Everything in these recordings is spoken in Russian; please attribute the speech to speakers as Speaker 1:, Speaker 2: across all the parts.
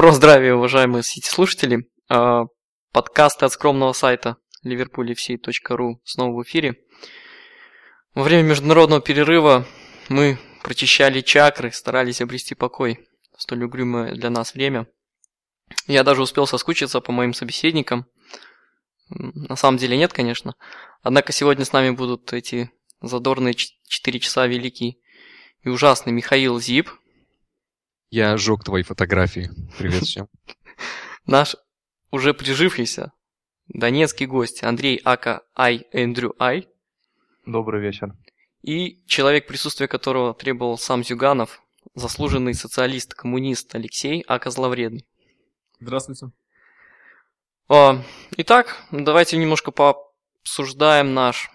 Speaker 1: Доброго здравия, уважаемые Сити-слушатели. А, подкасты от скромного сайта liverpoolfc.ru снова в эфире. Во время международного перерыва мы прочищали чакры, старались обрести покой в столь угрюмое для нас время. Я даже успел соскучиться по моим собеседникам. На самом деле нет, конечно. Однако сегодня с нами будут эти задорные 4 часа великий и ужасный Михаил Зип.
Speaker 2: Я сжег твои фотографии. Привет всем.
Speaker 1: Наш уже прижившийся донецкий гость Андрей Ака Ай Эндрю Ай.
Speaker 3: Добрый вечер.
Speaker 1: И человек, присутствие которого требовал сам Зюганов, заслуженный социалист-коммунист Алексей Ака Зловредный.
Speaker 4: Здравствуйте.
Speaker 1: А, итак, давайте немножко пообсуждаем наш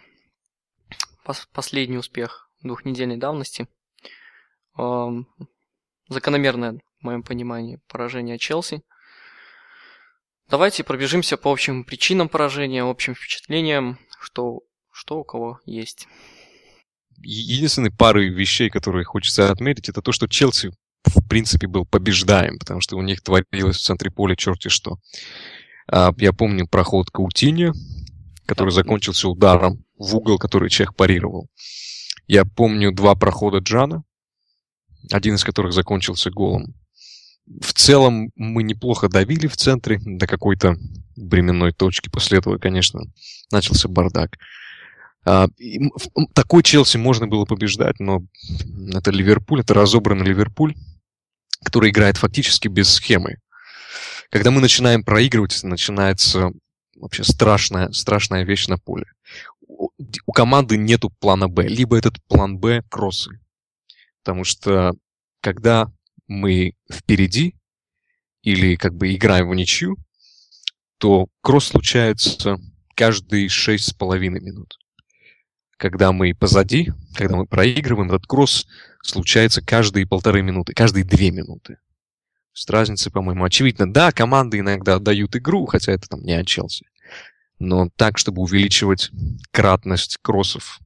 Speaker 1: последний успех двухнедельной давности. Закономерное, в моем понимании, поражение Челси. Давайте пробежимся по общим причинам поражения, общим впечатлениям, что, что у кого есть.
Speaker 2: Единственной парой вещей, которые хочется отметить, это то, что Челси в принципе был побеждаем, потому что у них творилось в центре поля черти что. А, я помню проход Каутини, который закончился ударом в угол, который Чех парировал. Я помню два прохода Джана, один из которых закончился голом. В целом мы неплохо давили в центре до какой-то временной точки. После этого, конечно, начался бардак. А, такой Челси можно было побеждать, но это Ливерпуль, это разобранный Ливерпуль, который играет фактически без схемы. Когда мы начинаем проигрывать, начинается вообще страшная, страшная вещь на поле. У команды нету плана Б. Либо этот план Б – кроссы. Потому что когда мы впереди или как бы играем в ничью, то кросс случается каждые шесть с половиной минут. Когда мы позади, когда мы проигрываем, этот кросс случается каждые полторы минуты, каждые две минуты. С разницей, по-моему, очевидно. Да, команды иногда отдают игру, хотя это там не от Челси. Но так, чтобы увеличивать кратность кроссов,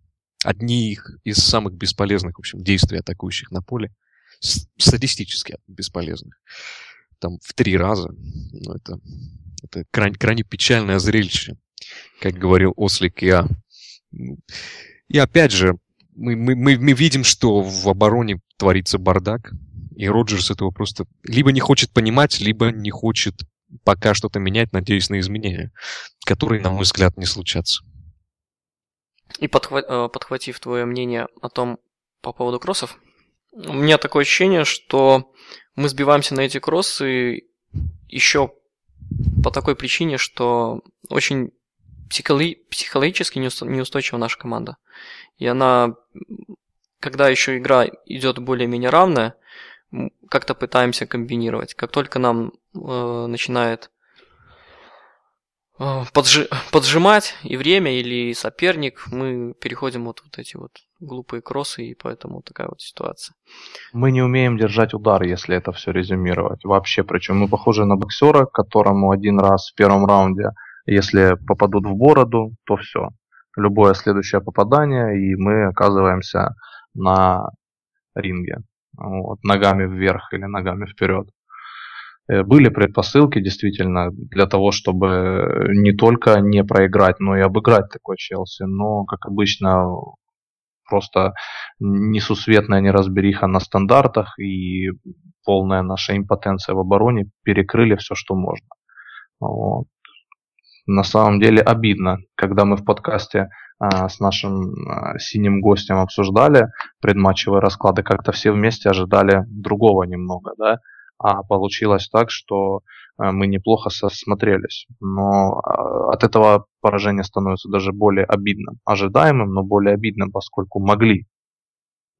Speaker 2: одни из самых бесполезных, в общем, действий атакующих на поле – статистически бесполезных. Там в три раза. Ну, это, это крайне, крайне печальное зрелище, как говорил Ослик я. И опять же, мы, мы, мы, мы видим, что в обороне творится бардак, и Роджерс этого просто либо не хочет понимать, либо не хочет пока что-то менять, надеясь на изменения, которые, на мой взгляд, не случатся.
Speaker 1: И подхва- э, подхватив твое мнение о том по поводу кроссов, у меня такое ощущение, что мы сбиваемся на эти кроссы еще по такой причине, что очень психологи- психологически неустойчива наша команда. И она, когда еще игра идет более-менее равная, как-то пытаемся комбинировать. Как только нам э, начинает поджи- поджимать и время, или соперник, мы переходим вот, вот эти вот глупые кроссы, и поэтому такая вот ситуация.
Speaker 3: Мы не умеем держать удар, если это все резюмировать. Вообще, причем мы похожи на боксера, которому один раз в первом раунде, если попадут в бороду, то все. Любое следующее попадание, и мы оказываемся на ринге. Вот, ногами вверх или ногами вперед. Э, были предпосылки действительно для того, чтобы не только не проиграть, но и обыграть такой Челси. Но, как обычно, просто несусветная неразбериха на стандартах и полная наша импотенция в обороне перекрыли все, что можно. Вот. На самом деле обидно, когда мы в подкасте а, с нашим а, синим гостем обсуждали предматчевые расклады, как-то все вместе ожидали другого немного, да, а получилось так, что Э, мы неплохо смотрелись. Но э, от этого поражение становится даже более обидным. Ожидаемым, но более обидным, поскольку могли.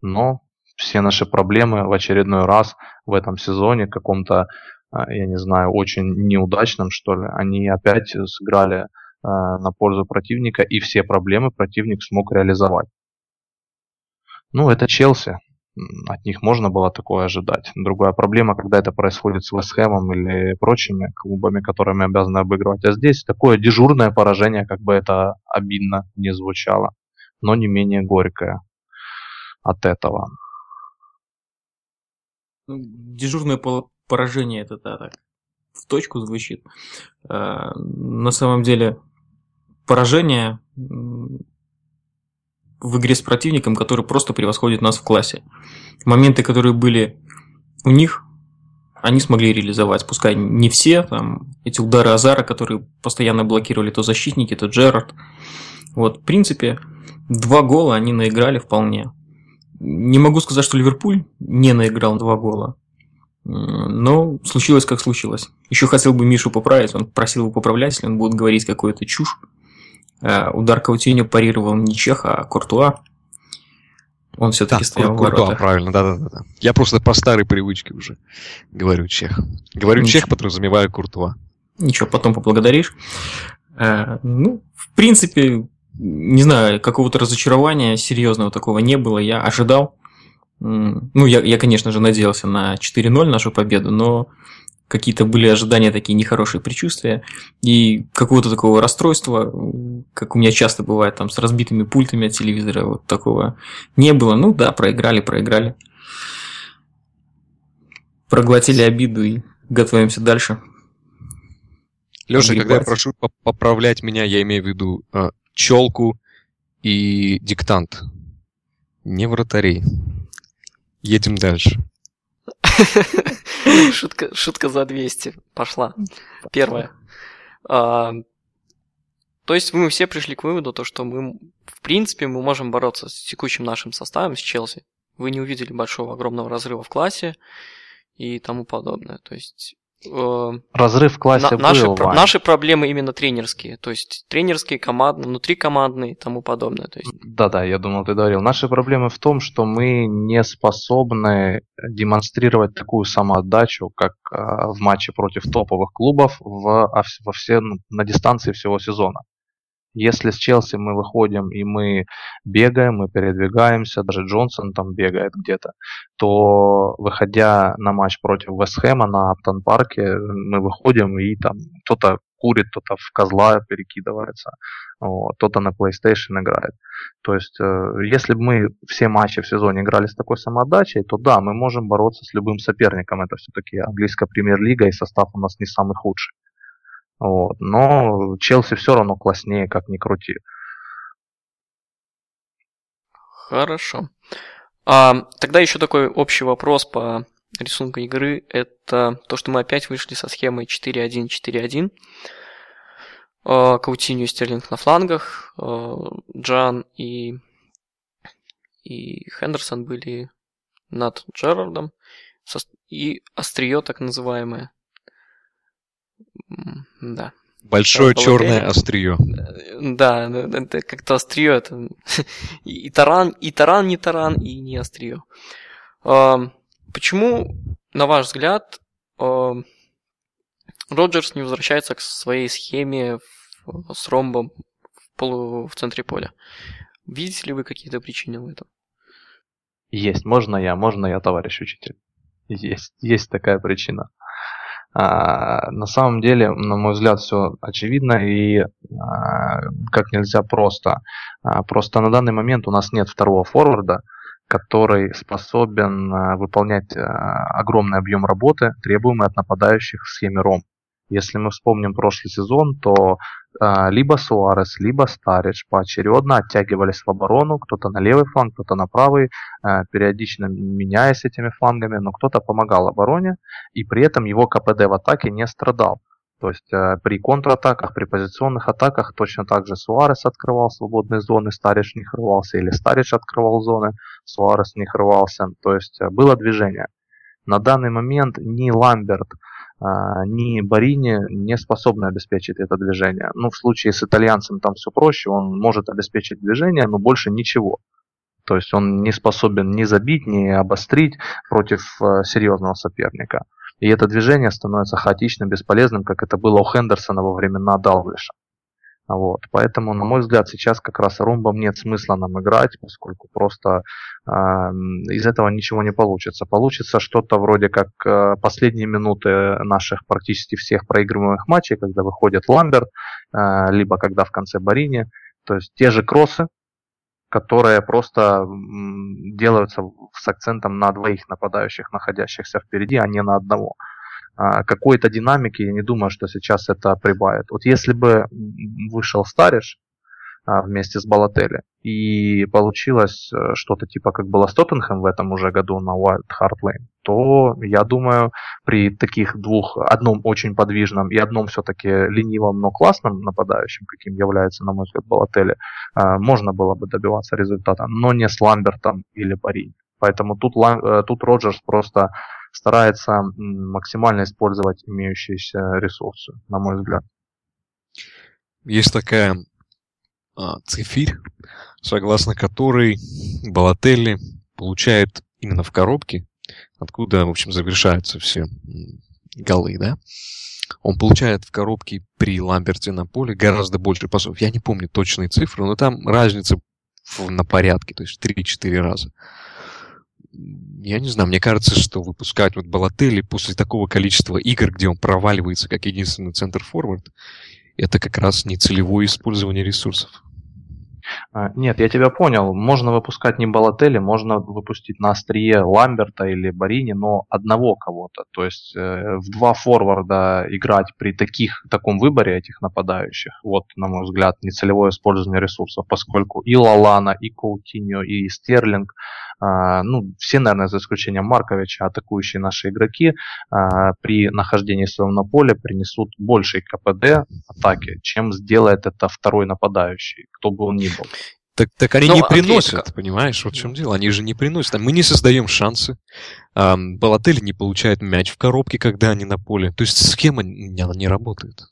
Speaker 3: Но все наши проблемы в очередной раз в этом сезоне, каком-то, э, я не знаю, очень неудачном, что ли, они опять сыграли на пользу противника, и все проблемы противник смог реализовать. Ну, это Челси от них можно было такое ожидать. Другая проблема, когда это происходит с Вестхэмом или прочими клубами, которыми обязаны обыгрывать. А здесь такое дежурное поражение, как бы это обидно не звучало, но не менее горькое от этого.
Speaker 4: Ну, дежурное поражение это да, так в точку звучит. Э, на самом деле поражение в игре с противником, который просто превосходит нас в классе. Моменты, которые были у них, они смогли реализовать. Пускай не все, там, эти удары Азара, которые постоянно блокировали то защитники, то Джерард. Вот, в принципе, два гола они наиграли вполне. Не могу сказать, что Ливерпуль не наиграл два гола. Но случилось, как случилось. Еще хотел бы Мишу поправить, он просил его поправлять, если он будет говорить какую-то чушь. Э, удар Каутиньо парировал не Чех, а Куртуа. Он все-таки да, стоял Кур- в воротах.
Speaker 2: правильно, да-да-да. Я просто по старой привычке уже говорю Чех. Говорю Ничего. Чех, подразумеваю Куртуа.
Speaker 4: Ничего, потом поблагодаришь. Э, ну, в принципе, не знаю, какого-то разочарования серьезного такого не было. Я ожидал. Ну, я, я, конечно же, надеялся на 4-0 нашу победу, но какие-то были ожидания, такие нехорошие предчувствия, и какого-то такого расстройства, как у меня часто бывает, там, с разбитыми пультами от телевизора, вот такого не было. Ну да, проиграли, проиграли. Проглотили обиду и готовимся дальше.
Speaker 2: Леша, когда я прошу поправлять меня, я имею в виду э, челку и диктант. Не вратарей. Едем дальше.
Speaker 1: Шутка, шутка за 200 пошла. Первая. А, то есть мы все пришли к выводу, то, что мы, в принципе, мы можем бороться с текущим нашим составом, с Челси. Вы не увидели большого, огромного разрыва в классе и тому подобное. То есть
Speaker 3: Разрыв в классе на, был,
Speaker 1: наши, наши проблемы именно тренерские, то есть тренерские, командные, внутрикомандные и тому подобное. То есть...
Speaker 3: Да-да, я думал, ты говорил. Наши проблемы в том, что мы не способны демонстрировать такую самоотдачу, как э, в матче против топовых клубов в, во все, на дистанции всего сезона. Если с Челси мы выходим и мы бегаем, мы передвигаемся, даже Джонсон там бегает где-то, то выходя на матч против Вестхэма на Аптон парке, мы выходим и там кто-то курит, кто-то в козла перекидывается, кто-то на PlayStation играет. То есть, э, если бы мы все матчи в сезоне играли с такой самоотдачей, то да, мы можем бороться с любым соперником. Это все-таки английская премьер-лига, и состав у нас не самый худший. Вот. Но Челси все равно класснее, как ни крути.
Speaker 1: Хорошо. А, тогда еще такой общий вопрос по рисунку игры. Это то, что мы опять вышли со схемой 4-1-4-1. А, Каутинью Стерлинг на флангах. А, Джан и, и Хендерсон были над Джерардом. И острие так называемое. Да.
Speaker 2: Большое черное острие.
Speaker 1: Да, это как-то острие. Это и таран, и таран не таран, и не острие. Почему, на ваш взгляд, Роджерс не возвращается к своей схеме с ромбом в, полу, в центре поля? Видите ли вы какие-то причины в этом?
Speaker 3: Есть. Можно я, можно я, товарищ учитель. Есть, есть такая причина. А, на самом деле, на мой взгляд, все очевидно и а, как нельзя просто. А, просто на данный момент у нас нет второго форварда, который способен выполнять огромный объем работы, требуемый от нападающих в схеме РОМ. Если мы вспомним прошлый сезон, то э, либо Суарес, либо Старич поочередно оттягивались в оборону, кто-то на левый фланг, кто-то на правый, э, периодично меняясь этими флангами, но кто-то помогал обороне, и при этом его КПД в атаке не страдал. То есть э, при контратаках, при позиционных атаках точно так же Суарес открывал свободные зоны, Старич них рвался, или Старич открывал зоны, Суарес них рвался. То есть э, было движение. На данный момент ни Ламберт, ни Барини не способны обеспечить это движение. Ну, в случае с итальянцем там все проще, он может обеспечить движение, но больше ничего. То есть он не способен ни забить, ни обострить против э, серьезного соперника. И это движение становится хаотичным, бесполезным, как это было у Хендерсона во времена Далглиша. Вот. Поэтому, на мой взгляд, сейчас как раз ромбом нет смысла нам играть, поскольку просто э, из этого ничего не получится. Получится что-то вроде как э, последние минуты наших практически всех проигрываемых матчей, когда выходит Ламберт, э, либо когда в конце Барини. То есть те же кроссы, которые просто делаются с акцентом на двоих нападающих, находящихся впереди, а не на одного. А, какой-то динамики, я не думаю, что сейчас это прибавит. Вот если бы вышел Стариш а, вместе с Балатели, и получилось э, что-то типа как было с Тоттенхэм в этом уже году на Wild Hard Lane, то я думаю, при таких двух, одном очень подвижном и одном все-таки ленивом, но классном нападающем, каким является, на мой взгляд, Балатели, а, можно было бы добиваться результата, но не с Ламбертом или Пари. Поэтому тут, э, тут Роджерс просто старается максимально использовать имеющиеся ресурсы, на мой взгляд.
Speaker 2: Есть такая а, цифирь, согласно которой Балателли получает именно в коробке, откуда, в общем, завершаются все голы, да, он получает в коробке при Ламберте на поле гораздо больше пасов. Я не помню точные цифры, но там разница на порядке, то есть 3-4 раза я не знаю, мне кажется, что выпускать вот Балатели после такого количества игр, где он проваливается как единственный центр-форвард, это как раз не целевое использование ресурсов.
Speaker 3: А, нет, я тебя понял. Можно выпускать не Балатели, можно выпустить на острие Ламберта или Барини, но одного кого-то. То есть э, в два форварда играть при таких, таком выборе этих нападающих, вот, на мой взгляд, нецелевое использование ресурсов, поскольку и Лалана, и Коутиньо, и Стерлинг ну, все, наверное, за исключением Марковича, атакующие наши игроки а, при нахождении своего на поле принесут больший КПД атаки, чем сделает это второй нападающий, кто бы он ни был.
Speaker 2: Так, так они Но ну, не приносят, ответка. понимаешь, вот в чем дело. Они же не приносят. Мы не создаем шансы. Балатель не получает мяч в коробке, когда они на поле. То есть схема она не работает.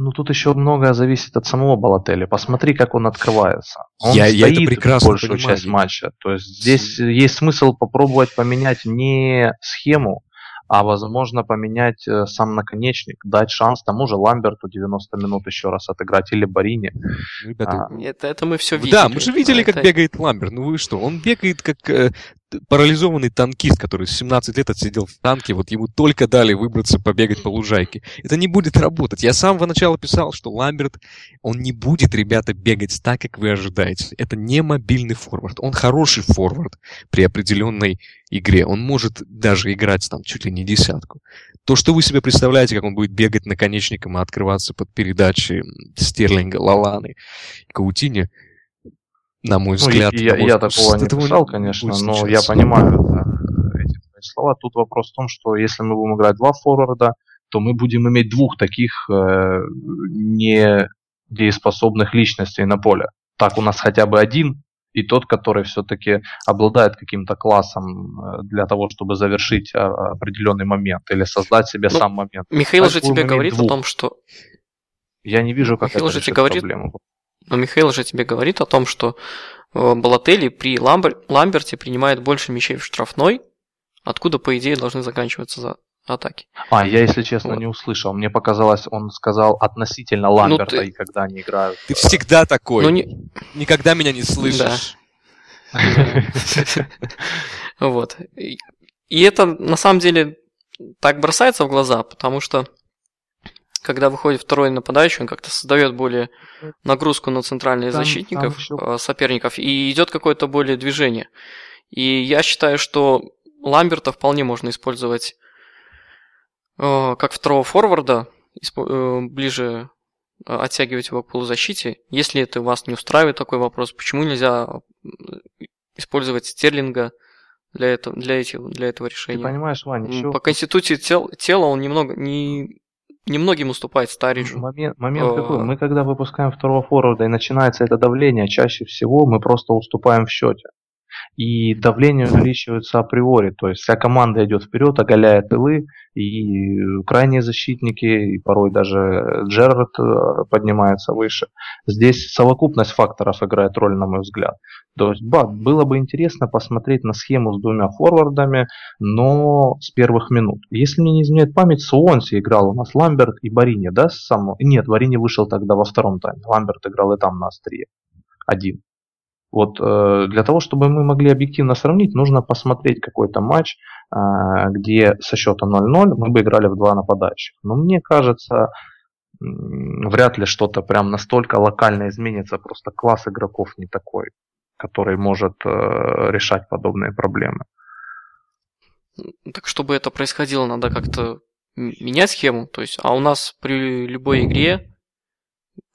Speaker 3: Ну, тут еще многое зависит от самого Балотели. Посмотри, как он открывается. Он
Speaker 2: я, стоит я это прекрасно
Speaker 3: большую
Speaker 2: понимаю.
Speaker 3: часть матча. То есть здесь есть смысл попробовать поменять не схему, а возможно поменять э, сам наконечник, дать шанс тому же Ламберту 90 минут еще раз отыграть или Барине.
Speaker 1: Ребята, а, это, это мы все видели.
Speaker 2: Да, мы же видели, как это... бегает Ламберт. Ну вы что, он бегает как э, парализованный танкист, который 17 лет отсидел в танке, вот ему только дали выбраться, побегать по лужайке. Это не будет работать. Я с самого начала писал, что Ламберт, он не будет, ребята, бегать так, как вы ожидаете. Это не мобильный форвард. Он хороший форвард при определенной игре. Он может даже играть там чуть ли не десятку. То, что вы себе представляете, как он будет бегать наконечником и открываться под передачи Стерлинга, Лаланы, Каутини, на мой ну, взгляд.
Speaker 3: Я, я такого не писал, конечно, но я понимаю да, эти слова. Тут вопрос в том, что если мы будем играть два форварда, то мы будем иметь двух таких э, недееспособных личностей на поле. Так у нас хотя бы один, и тот, который все-таки обладает каким-то классом э, для того, чтобы завершить а, определенный момент или создать себе ну, сам момент.
Speaker 1: Михаил так же тебе говорит двух. о том, что...
Speaker 3: Я не вижу, как
Speaker 1: Михаил это же тебе говорит... проблему. Но Михаил же тебе говорит о том, что э, Балатели при Ламбер... Ламберте принимает больше мячей в штрафной, откуда, по идее, должны заканчиваться за атаки.
Speaker 3: А, я, если честно, вот. не услышал. Мне показалось, он сказал относительно ну, Ламберта, ну, ты... и когда они играют.
Speaker 2: Ты всегда такой. Ну, не... Никогда меня не слышишь.
Speaker 1: Вот. И это, на самом деле, так бросается в глаза, потому что когда выходит второй нападающий, он как-то создает более нагрузку на центральных там, защитников там э, соперников, и идет какое-то более движение. И я считаю, что Ламберта вполне можно использовать э, как второго форварда, э, ближе оттягивать его к полузащите. Если это вас не устраивает такой вопрос, почему нельзя использовать Стерлинга для этого, для, этих, для этого решения? Ты
Speaker 3: понимаешь, Ваня, еще...
Speaker 1: По конституции тел, тела он немного не немногим уступает Стариджу.
Speaker 3: Момент, момент какой? Мы когда выпускаем второго форварда и начинается это давление, чаще всего мы просто уступаем в счете. И давление увеличивается априори, то есть вся команда идет вперед, оголяет тылы, и крайние защитники, и порой даже Джерард э, поднимается выше. Здесь совокупность факторов играет роль, на мой взгляд. То есть, да, было бы интересно посмотреть на схему с двумя форвардами, но с первых минут. Если мне не изменяет память, Суонси играл у нас Ламберт и Барини, да, с самого... Нет, Барини вышел тогда во втором тайме. Ламберт играл и там на острие. Один. Вот э, для того, чтобы мы могли объективно сравнить, нужно посмотреть какой-то матч, э, где со счета 0-0 мы бы играли в два нападающих. Но мне кажется, вряд ли что-то прям настолько локально изменится, просто класс игроков не такой, который может э, решать подобные проблемы.
Speaker 1: Так чтобы это происходило, надо как-то менять схему. То есть, а у нас при любой игре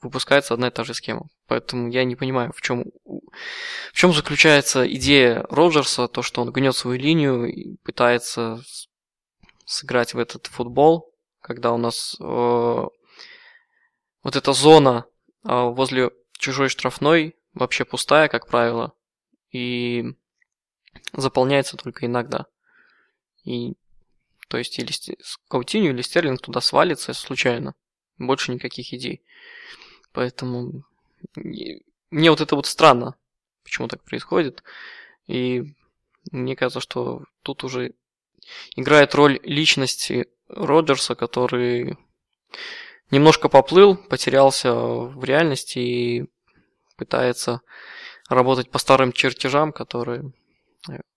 Speaker 1: выпускается одна и та же схема. Поэтому я не понимаю, в чем, в чем заключается идея Роджерса, то, что он гнет свою линию и пытается сыграть в этот футбол, когда у нас э, вот эта зона э, возле чужой штрафной вообще пустая, как правило, и заполняется только иногда. И то есть или Каутиню, или Стерлинг туда свалится случайно. Больше никаких идей. Поэтому мне вот это вот странно, почему так происходит. И мне кажется, что тут уже играет роль личности Роджерса, который немножко поплыл, потерялся в реальности и пытается работать по старым чертежам, которые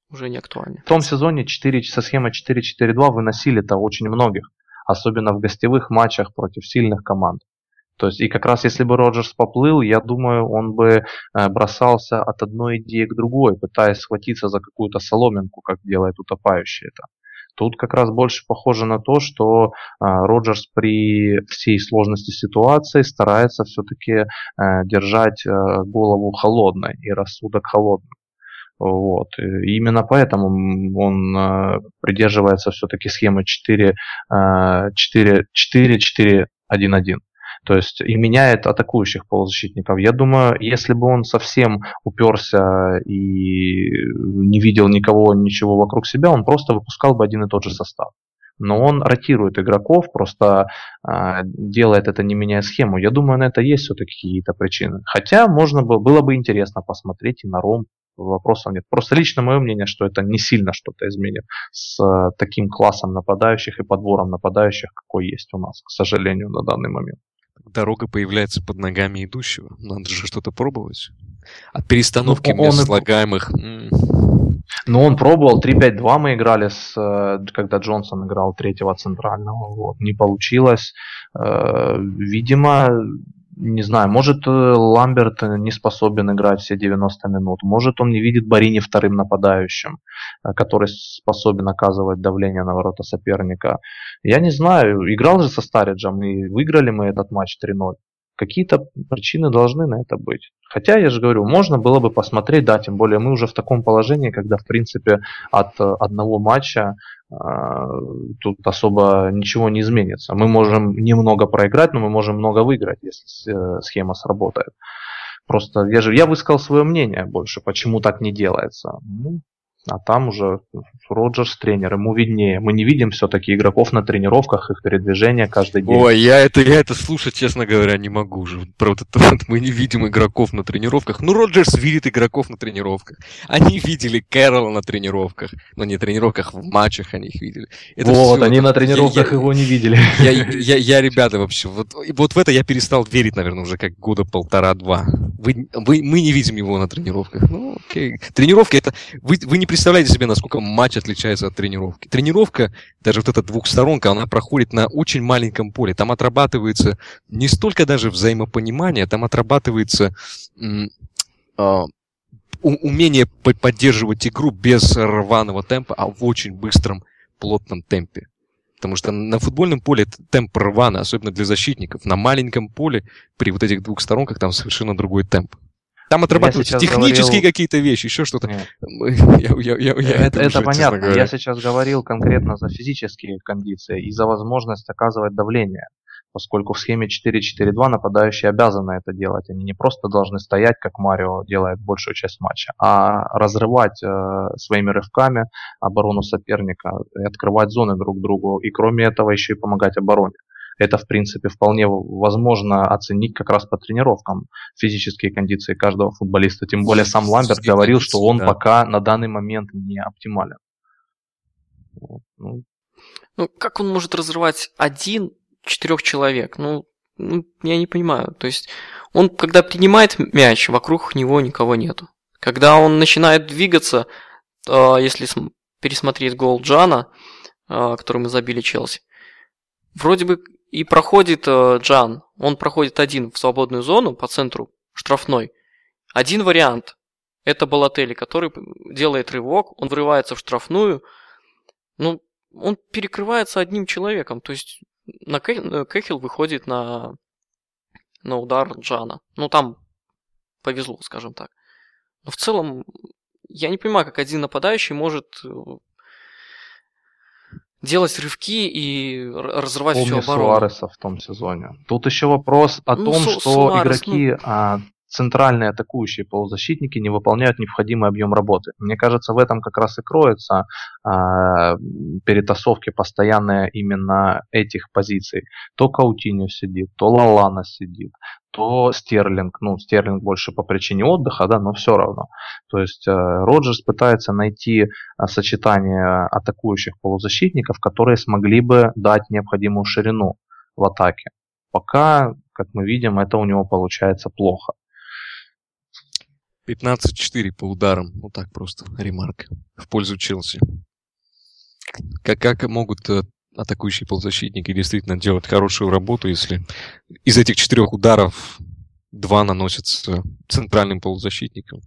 Speaker 1: уже не актуальны.
Speaker 3: В том сезоне 4, со схемой 4-4-2 выносили-то очень многих, особенно в гостевых матчах против сильных команд. То есть, и как раз если бы Роджерс поплыл, я думаю, он бы э, бросался от одной идеи к другой, пытаясь схватиться за какую-то соломинку, как делает утопающий это. Тут как раз больше похоже на то, что э, Роджерс при всей сложности ситуации старается все-таки э, держать голову холодной и рассудок холодным. Вот. И именно поэтому он э, придерживается все-таки схемы 4, 4, 4, 4, 1, 1. То есть и меняет атакующих полузащитников. Я думаю, если бы он совсем уперся и не видел никого, ничего вокруг себя, он просто выпускал бы один и тот же состав. Но он ротирует игроков, просто э, делает это не меняя схему. Я думаю, на это есть все-таки какие-то причины. Хотя можно было, было бы интересно посмотреть и на Ром вопросов нет. Просто лично мое мнение, что это не сильно что-то изменит с э, таким классом нападающих и подбором нападающих, какой есть у нас, к сожалению, на данный момент.
Speaker 2: Дорога появляется под ногами идущего. Надо же что-то пробовать. От перестановки ну, мест слагаемых...
Speaker 3: Ну, он пробовал, 3-5-2 мы играли, с, э, когда Джонсон играл третьего центрального. Вот. Не получилось. Э, видимо, не знаю, может э, Ламберт не способен играть все 90 минут, может он не видит Барини вторым нападающим, э, который способен оказывать давление на ворота соперника. Я не знаю, играл же со Стариджем и выиграли мы этот матч 3-0. Какие-то причины должны на это быть. Хотя, я же говорю, можно было бы посмотреть, да, тем более мы уже в таком положении, когда, в принципе, от э, одного матча э, тут особо ничего не изменится. Мы можем немного проиграть, но мы можем много выиграть, если э, схема сработает. Просто я же я высказал свое мнение больше, почему так не делается. Ну, а там уже Роджерс тренер, ему виднее. Мы не видим все-таки игроков на тренировках, их передвижения каждый день.
Speaker 2: Ой, я это, я это слушать, честно говоря, не могу уже. Про вот это вот мы не видим игроков на тренировках. Ну, Роджерс видит игроков на тренировках. Они видели Кэрола на тренировках. Но не тренировках, в матчах они их видели.
Speaker 3: Это вот, они на тренировках я, его не видели.
Speaker 2: Я, я, я, я, ребята, вообще, вот, вот в это я перестал верить, наверное, уже как года полтора-два. Вы, вы, мы не видим его на тренировках. Ну, окей. Тренировки это... Вы, вы не представляете себе, насколько матч отличается от тренировки. Тренировка, даже вот эта двухсторонка, она проходит на очень маленьком поле. Там отрабатывается не столько даже взаимопонимание, там отрабатывается э, умение поддерживать игру без рваного темпа, а в очень быстром, плотном темпе. Потому что на футбольном поле темп рваный, особенно для защитников. На маленьком поле при вот этих двух сторонках там совершенно другой темп. Там отрабатываются технические говорил... какие-то вещи, еще что-то.
Speaker 3: это, это понятно. Я сейчас говорил конкретно за физические кондиции и за возможность оказывать давление. Поскольку в схеме 4-4-2 нападающие обязаны это делать. Они не просто должны стоять, как Марио делает большую часть матча, а разрывать э, своими рывками оборону соперника и открывать зоны друг другу. И кроме этого еще и помогать обороне это, в принципе, вполне возможно оценить как раз по тренировкам физические кондиции каждого футболиста. Тем более сам Ламберт говорил, что он да. пока на данный момент не оптимален.
Speaker 1: Ну. ну, как он может разрывать один четырех человек? Ну, ну, я не понимаю. То есть, он, когда принимает мяч, вокруг него никого нету. Когда он начинает двигаться, если пересмотреть гол Джана, который мы забили Челси, вроде бы и проходит э, Джан, он проходит один в свободную зону по центру штрафной. Один вариант. Это Балатели, который делает рывок, он врывается в штрафную. Ну, он перекрывается одним человеком. То есть на Кэхилл выходит на, на удар Джана. Ну, там повезло, скажем так. Но в целом, я не понимаю, как один нападающий может э, делать рывки и разрывать
Speaker 3: Помни
Speaker 1: всю оборону.
Speaker 3: Суареса в том сезоне. Тут еще вопрос о
Speaker 1: Ну,
Speaker 3: том,
Speaker 1: Су-
Speaker 3: что
Speaker 1: Суарес,
Speaker 3: игроки, а, центральные атакующие полузащитники не выполняют необходимый объем работы. Мне кажется, в этом как раз и кроется а, перетасовки постоянные именно этих позиций. То Каутиньо сидит, то Лалана сидит, то Стерлинг. Ну, Стерлинг больше по причине отдыха, да, но все равно. То есть э, Роджерс пытается найти а, сочетание атакующих полузащитников, которые смогли бы дать необходимую ширину в атаке. Пока, как мы видим, это у него получается плохо.
Speaker 2: 15-4 по ударам. Вот так просто ремарка. В пользу Челси. Как, как могут э, атакующие полузащитники действительно делать хорошую работу, если из этих четырех ударов два наносятся центральным полузащитником,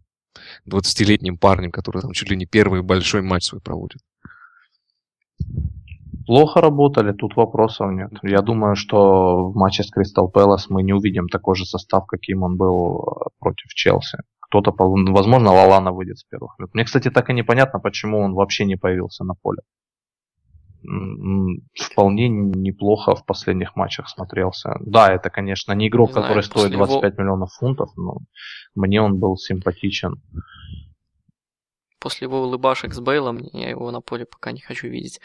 Speaker 2: 20-летним парнем, который там чуть ли не первый большой матч свой проводит.
Speaker 3: Плохо работали, тут вопросов нет. Я думаю, что в матче с Кристал Пэлас мы не увидим такой же состав, каким он был э, против Челси. Кто-то, пол- возможно, Лалана выйдет с первых минут. Мне, кстати, так и непонятно, почему он вообще не появился на поле. Вполне неплохо в последних матчах смотрелся. Да, это, конечно, не игрок,
Speaker 1: Не знаю,
Speaker 3: который стоит
Speaker 1: после его-
Speaker 3: 25 миллионов фунтов, но мне он был симпатичен.
Speaker 1: После его улыбашек с Бейлом я его на поле пока не хочу видеть.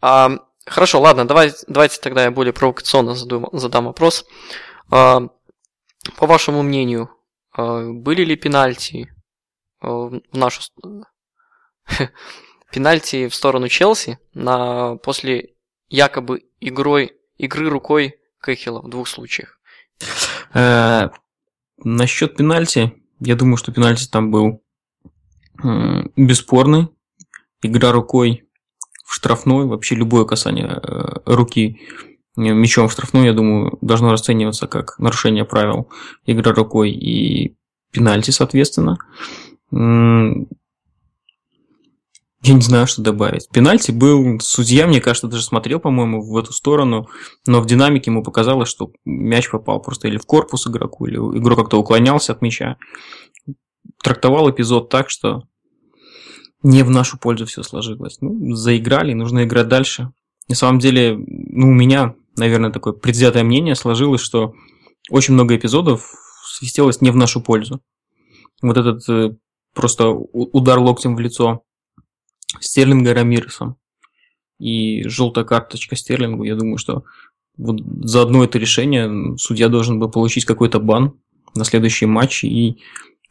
Speaker 1: А, хорошо, ладно, давай, давайте тогда я более провокационно задам, задам вопрос. А, по вашему мнению, были ли пенальти а, в нашу пенальти в сторону Челси на после якобы игрой игры рукой Кэхила в двух случаях?
Speaker 4: Э, Насчет пенальти, я думаю, что пенальти там был бесспорный. Игра рукой в штрафной, вообще любое касание э, руки э, мячом в штрафной, я думаю, должно расцениваться как нарушение правил игры рукой и пенальти, соответственно. Я не знаю, что добавить. Пенальти был, судья, мне кажется, даже смотрел, по-моему, в эту сторону, но в динамике ему показалось, что мяч попал просто или в корпус игроку, или игрок как-то уклонялся от мяча. Трактовал эпизод так, что не в нашу пользу все сложилось. Ну, заиграли, нужно играть дальше. На самом деле, ну, у меня, наверное, такое предвзятое мнение сложилось, что очень много эпизодов свистелось не в нашу пользу. Вот этот э, просто удар локтем в лицо Стерлинга Рамиресом и желтая карточка Стерлингу, я думаю, что вот за одно это решение судья должен был получить какой-то бан на следующий матч и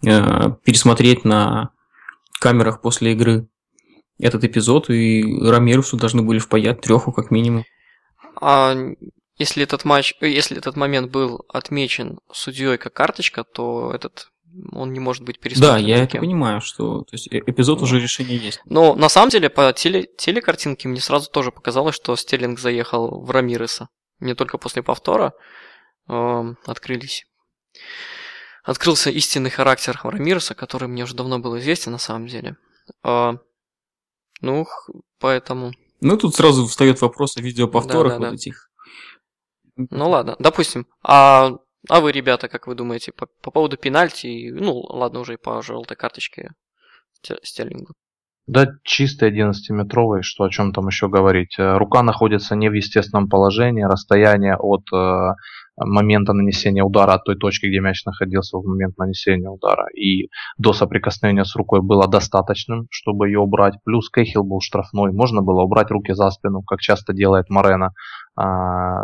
Speaker 4: э, пересмотреть на камерах после игры этот эпизод, и Рамирусу должны были впаять треху как минимум.
Speaker 1: А если этот матч, э, если этот момент был отмечен судьей как карточка, то этот он не может быть пересмотрен.
Speaker 4: Да, я это
Speaker 1: никем.
Speaker 4: понимаю, что то есть, э- эпизод уже решение есть.
Speaker 1: Но на самом деле по теле, телекартинке мне сразу тоже показалось, что Стерлинг заехал в Рамиреса. Мне только после повтора эм, открылись. Открылся истинный характер Рамиреса, который мне уже давно был известен на самом деле. А, ну, поэтому...
Speaker 4: Ну, тут сразу встает вопрос о видеоповторах
Speaker 1: Да-да-да.
Speaker 4: вот этих.
Speaker 1: Ну ладно, допустим. А, а вы, ребята, как вы думаете, по, по поводу пенальти, ну ладно, уже и по желтой карточке Сте- Стерлингу?
Speaker 3: Да, чистый 11-метровый, что о чем там еще говорить. Э, Рука находится не в естественном положении, расстояние от э, момента нанесения удара, от той точки, где мяч находился в момент нанесения удара, и до соприкосновения с рукой было достаточным, чтобы ее убрать. Плюс Кэхилл был штрафной, можно было убрать руки за спину, как часто делает Морена, а,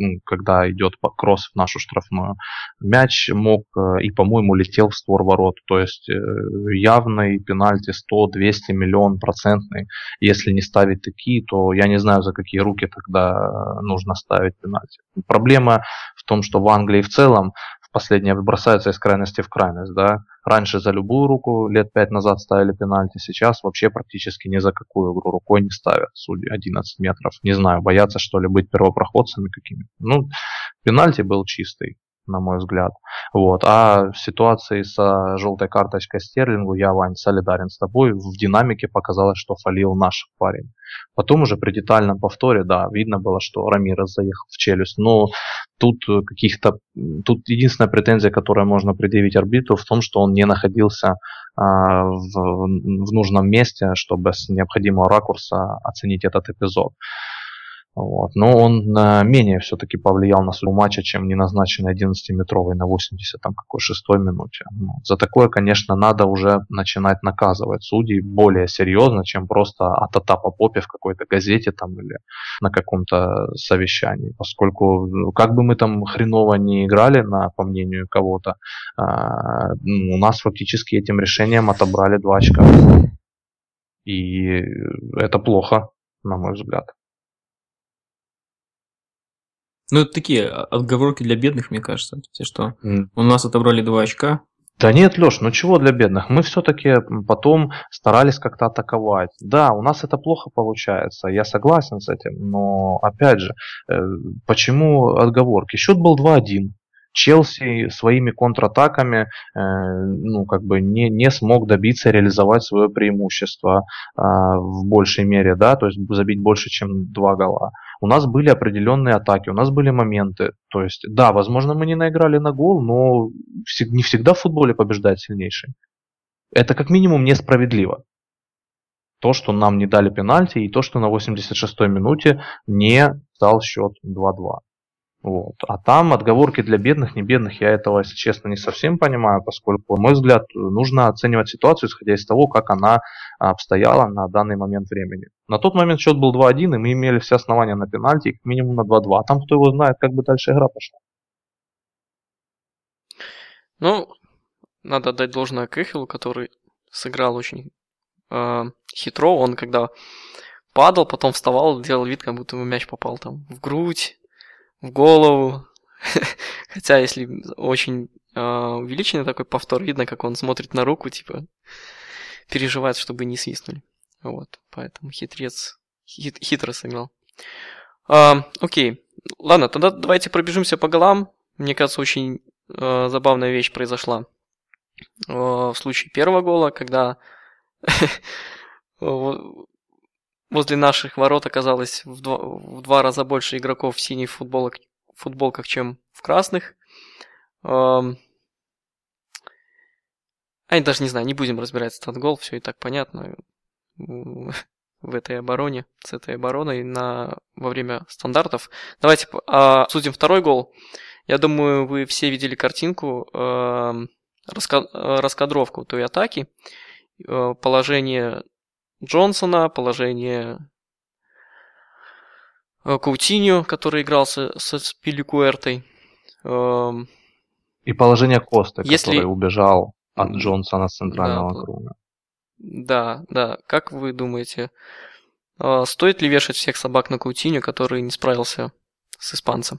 Speaker 3: м, когда идет кросс в нашу штрафную. Мяч мог э, и, по-моему, летел в створ ворот, то есть э, явный пенальти 100, 200, миллион процентный. Если не ставить такие, то я не знаю, за какие руки тогда нужно ставить пенальти. Проблема в том, что в Англии в целом в последнее бросаются из крайности в крайность. Да? Раньше за любую руку лет пять назад ставили пенальти, сейчас вообще практически ни за какую игру рукой не ставят, судьи 11 метров. Не знаю, боятся что ли быть первопроходцами какими-то. Ну, пенальти был чистый. На мой взгляд. Вот. А в ситуации с желтой карточкой Стерлингу я, Вань, солидарен с тобой. В динамике показалось, что фалил наш парень. Потом уже при детальном повторе, да, видно было, что Рамирес заехал в челюсть. Но тут каких-то... Тут единственная претензия, которую можно предъявить арбитру, в том, что он не находился а, в, в нужном месте, чтобы с необходимого ракурса оценить этот эпизод. Вот. Но он э, менее все-таки повлиял на судьбу матча, чем неназначенный 11-метровый на 80 там какой шестой минуте. Ну, за такое, конечно, надо уже начинать наказывать судей более серьезно, чем просто атата по попе в какой-то газете там или на каком-то совещании. Поскольку ну, как бы мы там хреново не играли, на, по мнению кого-то, э, у нас фактически этим решением отобрали два очка. И это плохо, на мой взгляд.
Speaker 4: Ну, это такие отговорки для бедных, мне кажется. Те, что mm. у нас отобрали два очка.
Speaker 3: Да нет, Леш, ну чего для бедных? Мы все-таки потом старались как-то атаковать. Да, у нас это плохо получается, я согласен с этим, но опять же, э, почему отговорки? Счет был 2-1. Челси своими контратаками э, ну, как бы не, не смог добиться реализовать свое преимущество э, в большей мере, да, то есть забить больше, чем два гола. У нас были определенные атаки, у нас были моменты. То есть, да, возможно, мы не наиграли на гол, но не всегда в футболе побеждает сильнейший. Это как минимум несправедливо. То, что нам не дали пенальти, и то, что на 86-й минуте не стал счет 2-2. Вот. А там отговорки для бедных, не бедных, я этого, если честно, не совсем понимаю, поскольку, на мой взгляд, нужно оценивать ситуацию, исходя из того, как она обстояла на данный момент времени. На тот момент счет был 2-1, и мы имели все основания на пенальти, как минимум на 2-2. А там кто его знает, как бы дальше игра пошла.
Speaker 1: Ну, надо дать должное Кэхилу, который сыграл очень э, хитро. Он когда падал, потом вставал, делал вид, как будто ему мяч попал там в грудь, голову. Хотя, если очень э, увеличенный такой повтор, видно, как он смотрит на руку, типа, переживает, чтобы не свистнули. Вот, поэтому хитрец хит, хитро сыграл. А, окей, ладно, тогда давайте пробежимся по голам. Мне кажется, очень э, забавная вещь произошла э, в случае первого гола, когда возле наших ворот оказалось в два, в два раза больше игроков в синих футболок, футболках, чем в красных. Эм... А я даже не знаю, не будем разбирать этот гол, все и так понятно в этой обороне, с этой обороной на, во время стандартов. Давайте обсудим второй гол. Я думаю, вы все видели картинку, э, раска, раскадровку той атаки, э, положение Джонсона, положение э, Каутиньо, который игрался со Спиликуэртой. Эм,
Speaker 3: И положение Коста, Если... который убежал от Джонсона с центрального да, круга.
Speaker 1: Да, да. Как вы думаете, э, стоит ли вешать всех собак на Каутиньо, который не справился с испанцем?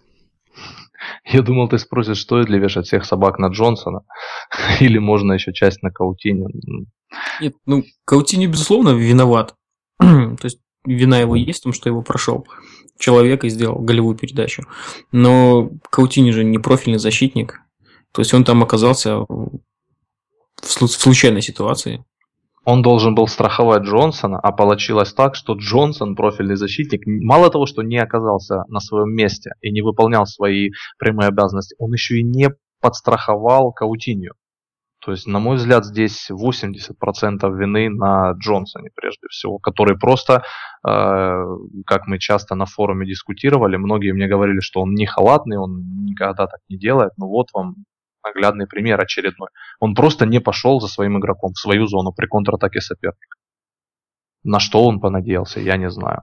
Speaker 3: Я думал, ты спросишь, стоит ли вешать всех собак на Джонсона, или можно еще часть на Каутине.
Speaker 4: Нет, ну, Каутини, безусловно, виноват. То есть вина его есть в том, что его прошел человек и сделал голевую передачу. Но Каутини же не профильный защитник. То есть он там оказался в случайной ситуации.
Speaker 3: Он должен был страховать Джонсона, а получилось так, что Джонсон, профильный защитник, мало того, что не оказался на своем месте и не выполнял свои прямые обязанности, он еще и не подстраховал Каутинью. То есть, на мой взгляд, здесь 80% вины на Джонсоне прежде всего, который просто, э, как мы часто на форуме дискутировали, многие мне говорили, что он не халатный, он никогда так не делает, но вот вам наглядный пример очередной. Он просто не пошел за своим игроком в свою зону при контратаке соперника. На что он понадеялся, я не знаю.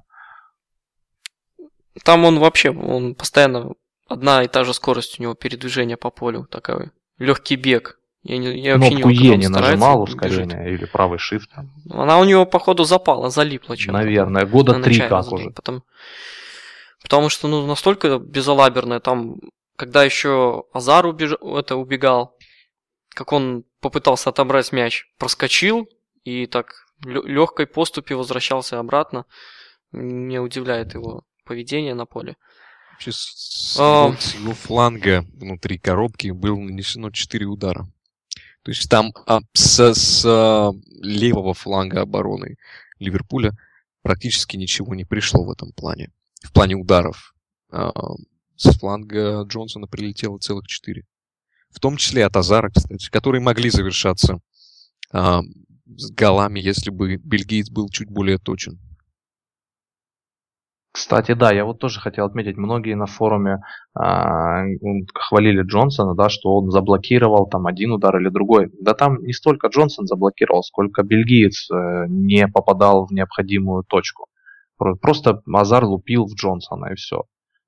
Speaker 1: Там он вообще, он постоянно одна и та же скорость у него передвижения по полю, такой легкий бег.
Speaker 3: Я, не, я вообще Кнопку не, Е не нажимал ускорение или правый shift.
Speaker 1: Она у него, походу, запала, залипла чем-то.
Speaker 3: Наверное, года три как уже.
Speaker 1: Потом... Потому что ну, настолько безалаберная, там, когда еще Азар убеж... это убегал, как он попытался отобрать мяч, проскочил и так легкой поступи возвращался обратно. Мне удивляет его поведение на поле.
Speaker 2: Вообще, с, а... с его фланга внутри коробки было нанесено 4 удара. То есть там а, с, с а, левого фланга обороны Ливерпуля практически ничего не пришло в этом плане. В плане ударов. С фланга Джонсона прилетело целых 4. В том числе от Азара, кстати, которые могли завершаться а, с голами, если бы бельгиец был чуть более точен.
Speaker 3: Кстати, да, я вот тоже хотел отметить, многие на форуме э, хвалили Джонсона, да, что он заблокировал там один удар или другой. Да там не столько Джонсон заблокировал, сколько бельгиец э, не попадал в необходимую точку. Просто Азар лупил в Джонсона и все.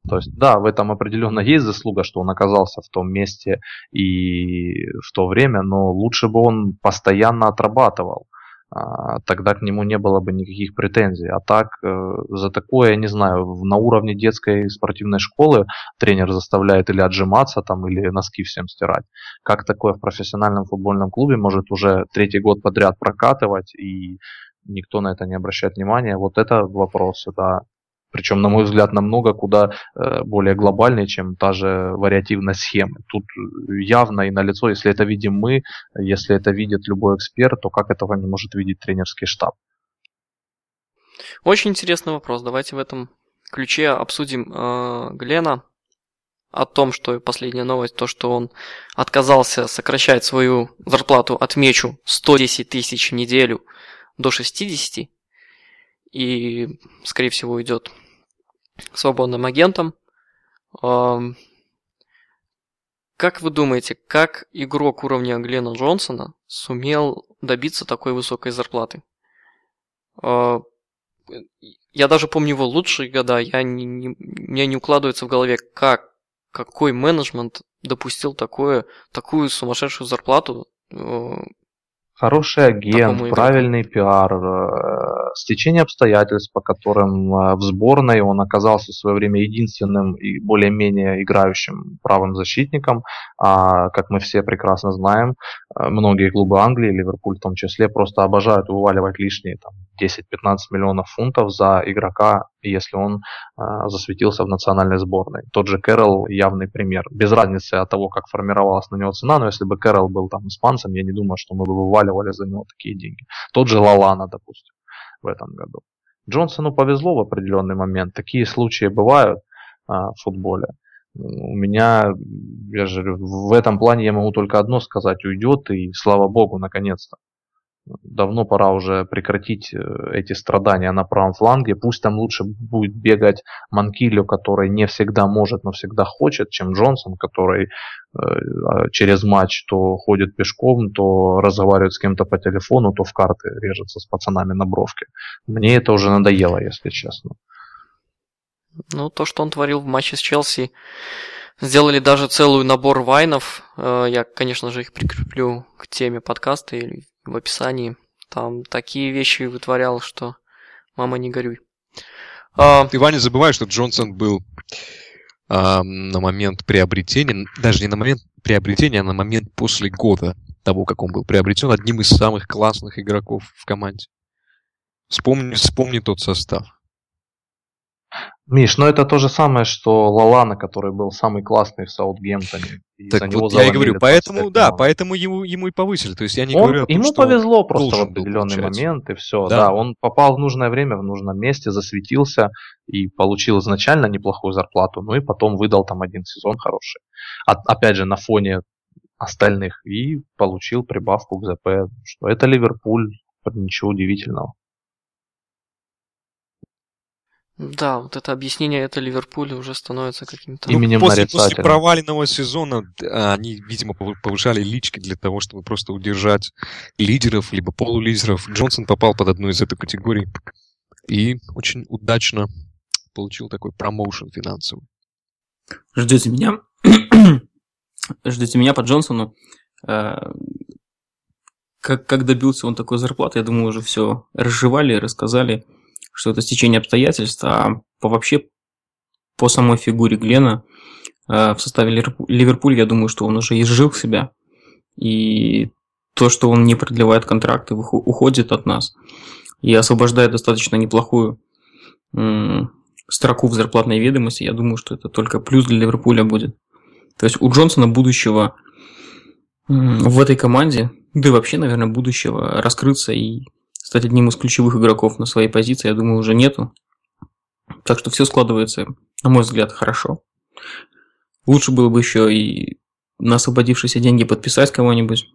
Speaker 3: То есть, да, в этом определенно есть заслуга, что он оказался в том месте и в то время, но лучше бы он постоянно отрабатывал. А, тогда к нему не было бы никаких претензий. А так, э, за такое, я не знаю, на уровне детской спортивной школы тренер заставляет или отжиматься там, или носки всем стирать. Как такое в профессиональном футбольном клубе может уже третий год подряд прокатывать и никто на это не обращает внимания? Вот это вопрос, да. Причем, на мой взгляд, намного куда э, более глобальный, чем та же вариативная схема. Тут явно и налицо, если это видим мы, если это видит любой эксперт, то как этого не может видеть тренерский штаб?
Speaker 1: Очень интересный вопрос. Давайте в этом ключе обсудим э, Глена о том, что последняя новость, то, что он отказался сокращать свою зарплату, отмечу, 110 тысяч в неделю до 60, и, скорее всего, уйдет свободным агентом. Как вы думаете, как игрок уровня Глена Джонсона сумел добиться такой высокой зарплаты? А, я даже помню его лучшие года, я не, не, мне не укладывается в голове, как, какой менеджмент допустил такое, такую сумасшедшую зарплату э,
Speaker 3: Хороший агент, правильный пиар, э, стечение обстоятельств, по которым э, в сборной он оказался в свое время единственным и более-менее играющим правым защитником. А, как мы все прекрасно знаем, э, многие клубы Англии, Ливерпуль в том числе, просто обожают вываливать лишние там, 10-15 миллионов фунтов за игрока, если он э, засветился в национальной сборной. Тот же Кэрол явный пример. Без разницы от того, как формировалась на него цена, но если бы Кэрол был там испанцем, я не думаю, что мы бы вываливали за него такие деньги. Тот же Лалана, допустим, в этом году. Джонсону повезло в определенный момент. Такие случаи бывают э, в футболе. У меня, я же в этом плане я могу только одно сказать, уйдет и слава богу, наконец-то давно пора уже прекратить э, эти страдания на правом фланге. Пусть там лучше будет бегать Манкилио, который не всегда может, но всегда хочет, чем Джонсон, который э, а, через матч то ходит пешком, то разговаривает с кем-то по телефону, то в карты режется с пацанами на бровке. Мне это уже надоело, если честно.
Speaker 1: Ну, то, что он творил в матче с Челси, сделали даже целую набор вайнов. Э, я, конечно же, их прикреплю к теме подкаста или в описании. Там такие вещи вытворял, что мама не горюй.
Speaker 2: А... Ты, Ваня, забываешь, что Джонсон был а, на момент приобретения, даже не на момент приобретения, а на момент после года того, как он был приобретен, одним из самых классных игроков в команде. Вспомни, вспомни тот состав.
Speaker 3: Миш, ну это то же самое, что Лалана, который был самый классный в Саутгемптоне.
Speaker 2: Так вот я и говорю, поэтому, да, поэтому ему, ему и повысили. То есть я не
Speaker 3: он,
Speaker 2: говорю
Speaker 3: том, Ему повезло просто в определенный момент, и все. Да. да, он попал в нужное время, в нужном месте, засветился и получил изначально неплохую зарплату, ну и потом выдал там один сезон хороший. А, опять же, на фоне остальных. И получил прибавку к ЗП. Что это Ливерпуль, ничего удивительного.
Speaker 1: Да, вот это объяснение это Ливерпуля уже становится каким-то...
Speaker 2: Ну, после, после проваленного сезона они, видимо, повышали лички для того, чтобы просто удержать лидеров, либо полулидеров. Джонсон попал под одну из этой категорий и очень удачно получил такой промоушен финансовый.
Speaker 4: Ждете меня? Ждете меня по Джонсону? Э, как, как добился он такой зарплаты, я думаю, уже все разжевали, рассказали что это стечение обстоятельств, а по вообще по самой фигуре Глена э, в составе Ливерпуля, я думаю, что он уже изжил себя. И то, что он не продлевает контракты, уходит от нас и освобождает достаточно неплохую строку в зарплатной ведомости, я думаю, что это только плюс для Ливерпуля будет. То есть у Джонсона будущего в этой команде, да и вообще, наверное, будущего раскрыться и стать одним из ключевых игроков на своей позиции, я думаю, уже нету. Так что все складывается, на мой взгляд, хорошо. Лучше было бы еще и на освободившиеся деньги подписать кого-нибудь.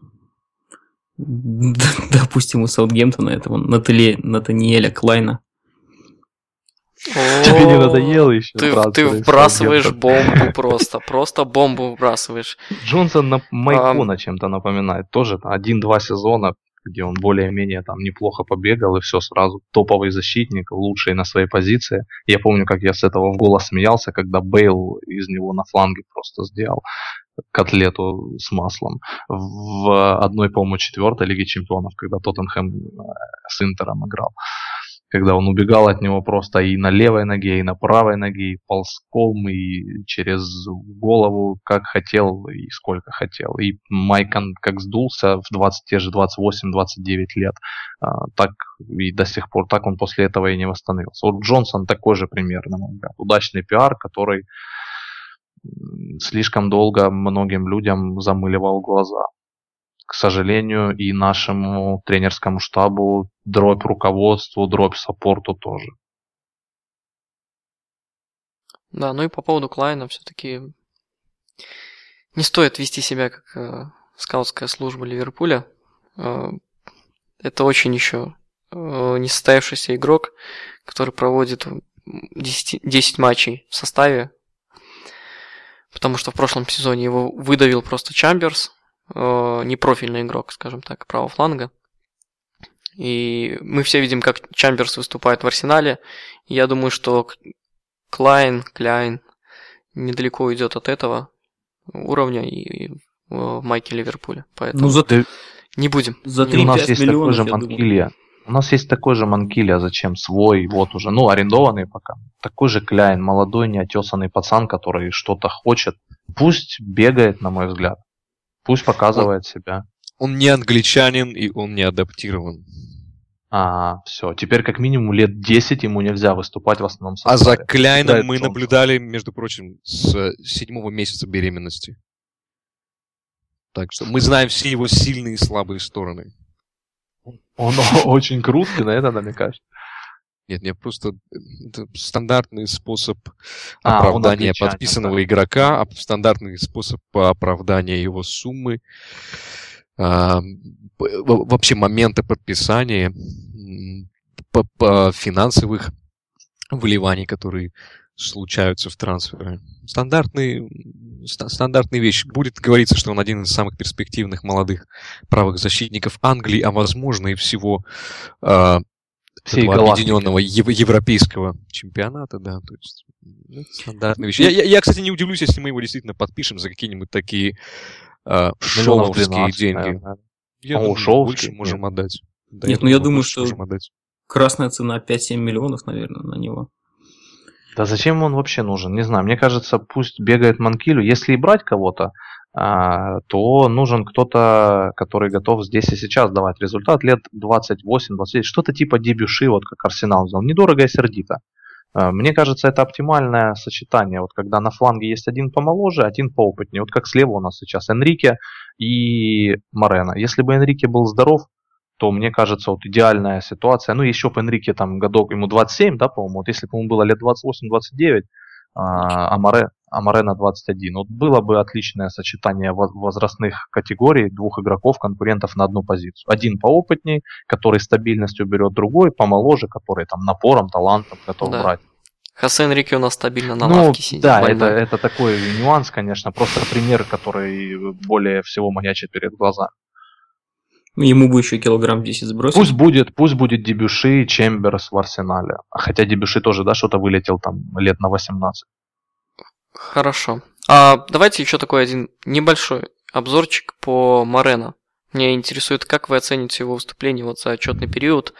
Speaker 4: Допустим, у Саутгемптона этого Натали, Натаниэля Клайна.
Speaker 3: Тебе не надоело еще?
Speaker 1: Ты, ты вбрасываешь бомбу просто, просто бомбу вбрасываешь.
Speaker 3: Джонсон на Майкона чем-то напоминает. Тоже один-два сезона, где он более-менее там неплохо побегал, и все сразу топовый защитник, лучший на своей позиции. Я помню, как я с этого в голос смеялся, когда Бейл из него на фланге просто сделал котлету с маслом. В одной, по-моему, четвертой Лиге Чемпионов, когда Тоттенхэм э, с Интером играл когда он убегал от него просто и на левой ноге, и на правой ноге, и ползком, и через голову, как хотел, и сколько хотел. И Майкон как сдулся в 20, те же 28-29 лет, а, так и до сих пор, так он после этого и не восстановился. Вот Джонсон такой же пример. Удачный пиар, который слишком долго многим людям замыливал глаза к сожалению, и нашему тренерскому штабу, дробь руководству, дробь саппорту тоже.
Speaker 1: Да, ну и по поводу Клайна все-таки не стоит вести себя как э, скаутская служба Ливерпуля. Э, это очень еще э, несостоявшийся игрок, который проводит 10, 10 матчей в составе, потому что в прошлом сезоне его выдавил просто Чамберс, э, непрофильный игрок, скажем так, правого фланга. И мы все видим, как Чамберс выступает в Арсенале. Я думаю, что Клайн, Кляйн недалеко уйдет от этого уровня и, и в майке Ливерпуля. Поэтому
Speaker 4: ну, за...
Speaker 1: не будем.
Speaker 3: За 3 у нас есть такой же Манкилья. У нас есть такой же Манкилья, зачем свой, вот уже, ну, арендованный пока. Такой же Кляйн, молодой, неотесанный пацан, который что-то хочет. Пусть бегает, на мой взгляд. Пусть показывает он, себя.
Speaker 2: Он не англичанин и он не адаптирован.
Speaker 3: А, все. Теперь как минимум лет 10 ему нельзя выступать в основном
Speaker 2: составе. А за Кляйном мы наблюдали, между прочим, с седьмого месяца беременности. Так что мы знаем все его сильные и слабые стороны.
Speaker 3: Он очень крутой, на это намекаешь.
Speaker 2: Нет, нет, просто это стандартный способ а, оправдания подписанного да. игрока, стандартный способ оправдания его суммы, а, вообще момента подписания, по, по финансовых вливаний, которые случаются в трансферы. Стандартный, стандартная вещь. Будет говориться, что он один из самых перспективных молодых правых защитников Англии, а возможно и всего э, всей объединенного ев- европейского чемпионата, да, то есть ну, стандартная вещь. Я, я, я, кстати, не удивлюсь, если мы его действительно подпишем за какие-нибудь такие э, шоуовские 12, деньги. Наверное. Я О, думаю, больше можем нет. отдать.
Speaker 4: Да, нет, ну я думаю, что красная цена 5-7 миллионов, наверное, на него.
Speaker 3: Да зачем он вообще нужен? Не знаю. Мне кажется, пусть бегает Манкилю. Если и брать кого-то, а, то нужен кто-то, который готов здесь и сейчас давать результат. Лет 28-29, что-то типа дебюши, вот как Арсенал взял, недорого и сердито. А, мне кажется, это оптимальное сочетание, вот когда на фланге есть один помоложе, один поопытнее, вот как слева у нас сейчас Энрике и Морено. Если бы Энрике был здоров, то мне кажется, вот идеальная ситуация, ну еще по Энрике там годок, ему 27, да, по-моему, вот если бы ему было лет 28-29, а Море, Амаре на 21. Вот было бы отличное сочетание возрастных категорий двух игроков, конкурентов на одну позицию. Один поопытней, который стабильностью берет другой, помоложе, который там напором, талантом готов да. брать.
Speaker 1: Хосе Энрике у нас стабильно на ну, лавке сидит.
Speaker 3: Да, это, это такой нюанс, конечно, просто пример, который более всего маячит перед глазами.
Speaker 4: Ему бы еще килограмм 10 сбросить.
Speaker 3: Пусть будет, пусть будет Дебюши, Чемберс в Арсенале. Хотя Дебюши тоже, да, что-то вылетел там лет на 18.
Speaker 1: Хорошо. А давайте еще такой один небольшой обзорчик по Морено. Меня интересует, как вы оцените его выступление вот за отчетный период,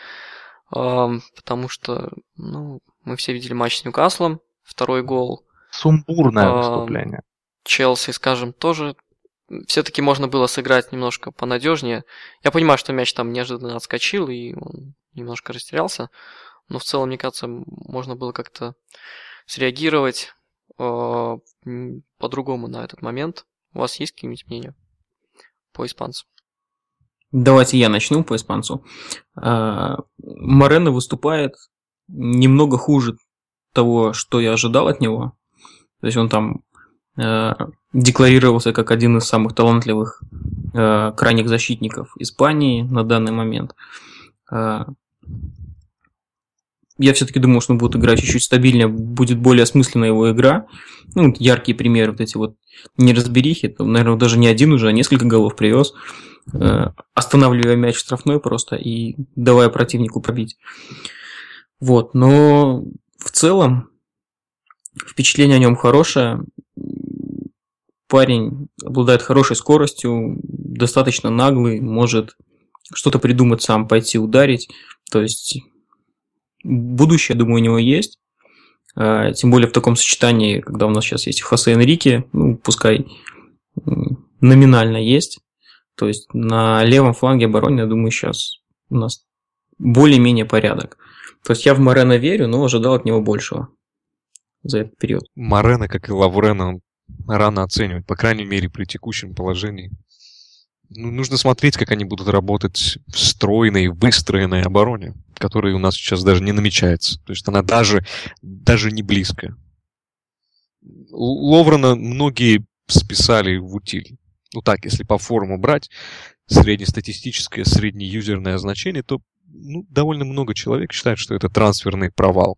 Speaker 1: потому что, ну, мы все видели матч с Ньюкаслом, второй гол.
Speaker 3: Сумбурное выступление.
Speaker 1: Челси, скажем, тоже все-таки можно было сыграть немножко понадежнее. Я понимаю, что мяч там неожиданно отскочил, и он немножко растерялся. но в целом, мне кажется, можно было как-то среагировать по-другому на этот момент. У вас есть какие-нибудь мнения по испанцу?
Speaker 4: Давайте я начну по испанцу. А, Морено выступает немного хуже того, что я ожидал от него. То есть он там э, декларировался как один из самых талантливых э, крайних защитников Испании на данный момент. Я все-таки думал, что он будет играть чуть-чуть стабильнее, будет более осмысленная его игра. Ну, яркие примеры, вот эти вот неразберихи, там, наверное, даже не один уже, а несколько голов привез, э, останавливая мяч штрафной просто и давая противнику пробить. Вот, но в целом впечатление о нем хорошее. Парень обладает хорошей скоростью, достаточно наглый, может что-то придумать сам, пойти ударить. То есть будущее, думаю, у него есть. А, тем более в таком сочетании, когда у нас сейчас есть Хосе Энрике, ну, пускай номинально есть. То есть на левом фланге обороны, я думаю, сейчас у нас более-менее порядок. То есть я в Морена верю, но ожидал от него большего за этот период.
Speaker 2: Морена, как и Лаврена, рано оценивать, по крайней мере, при текущем положении. Ну, нужно смотреть, как они будут работать в стройной, выстроенной обороне, которая у нас сейчас даже не намечается. То есть она даже, даже не близко. Ловрена многие списали в утиль. Ну так, если по форму брать, среднестатистическое, среднеюзерное значение, то ну, довольно много человек считают, что это трансферный провал.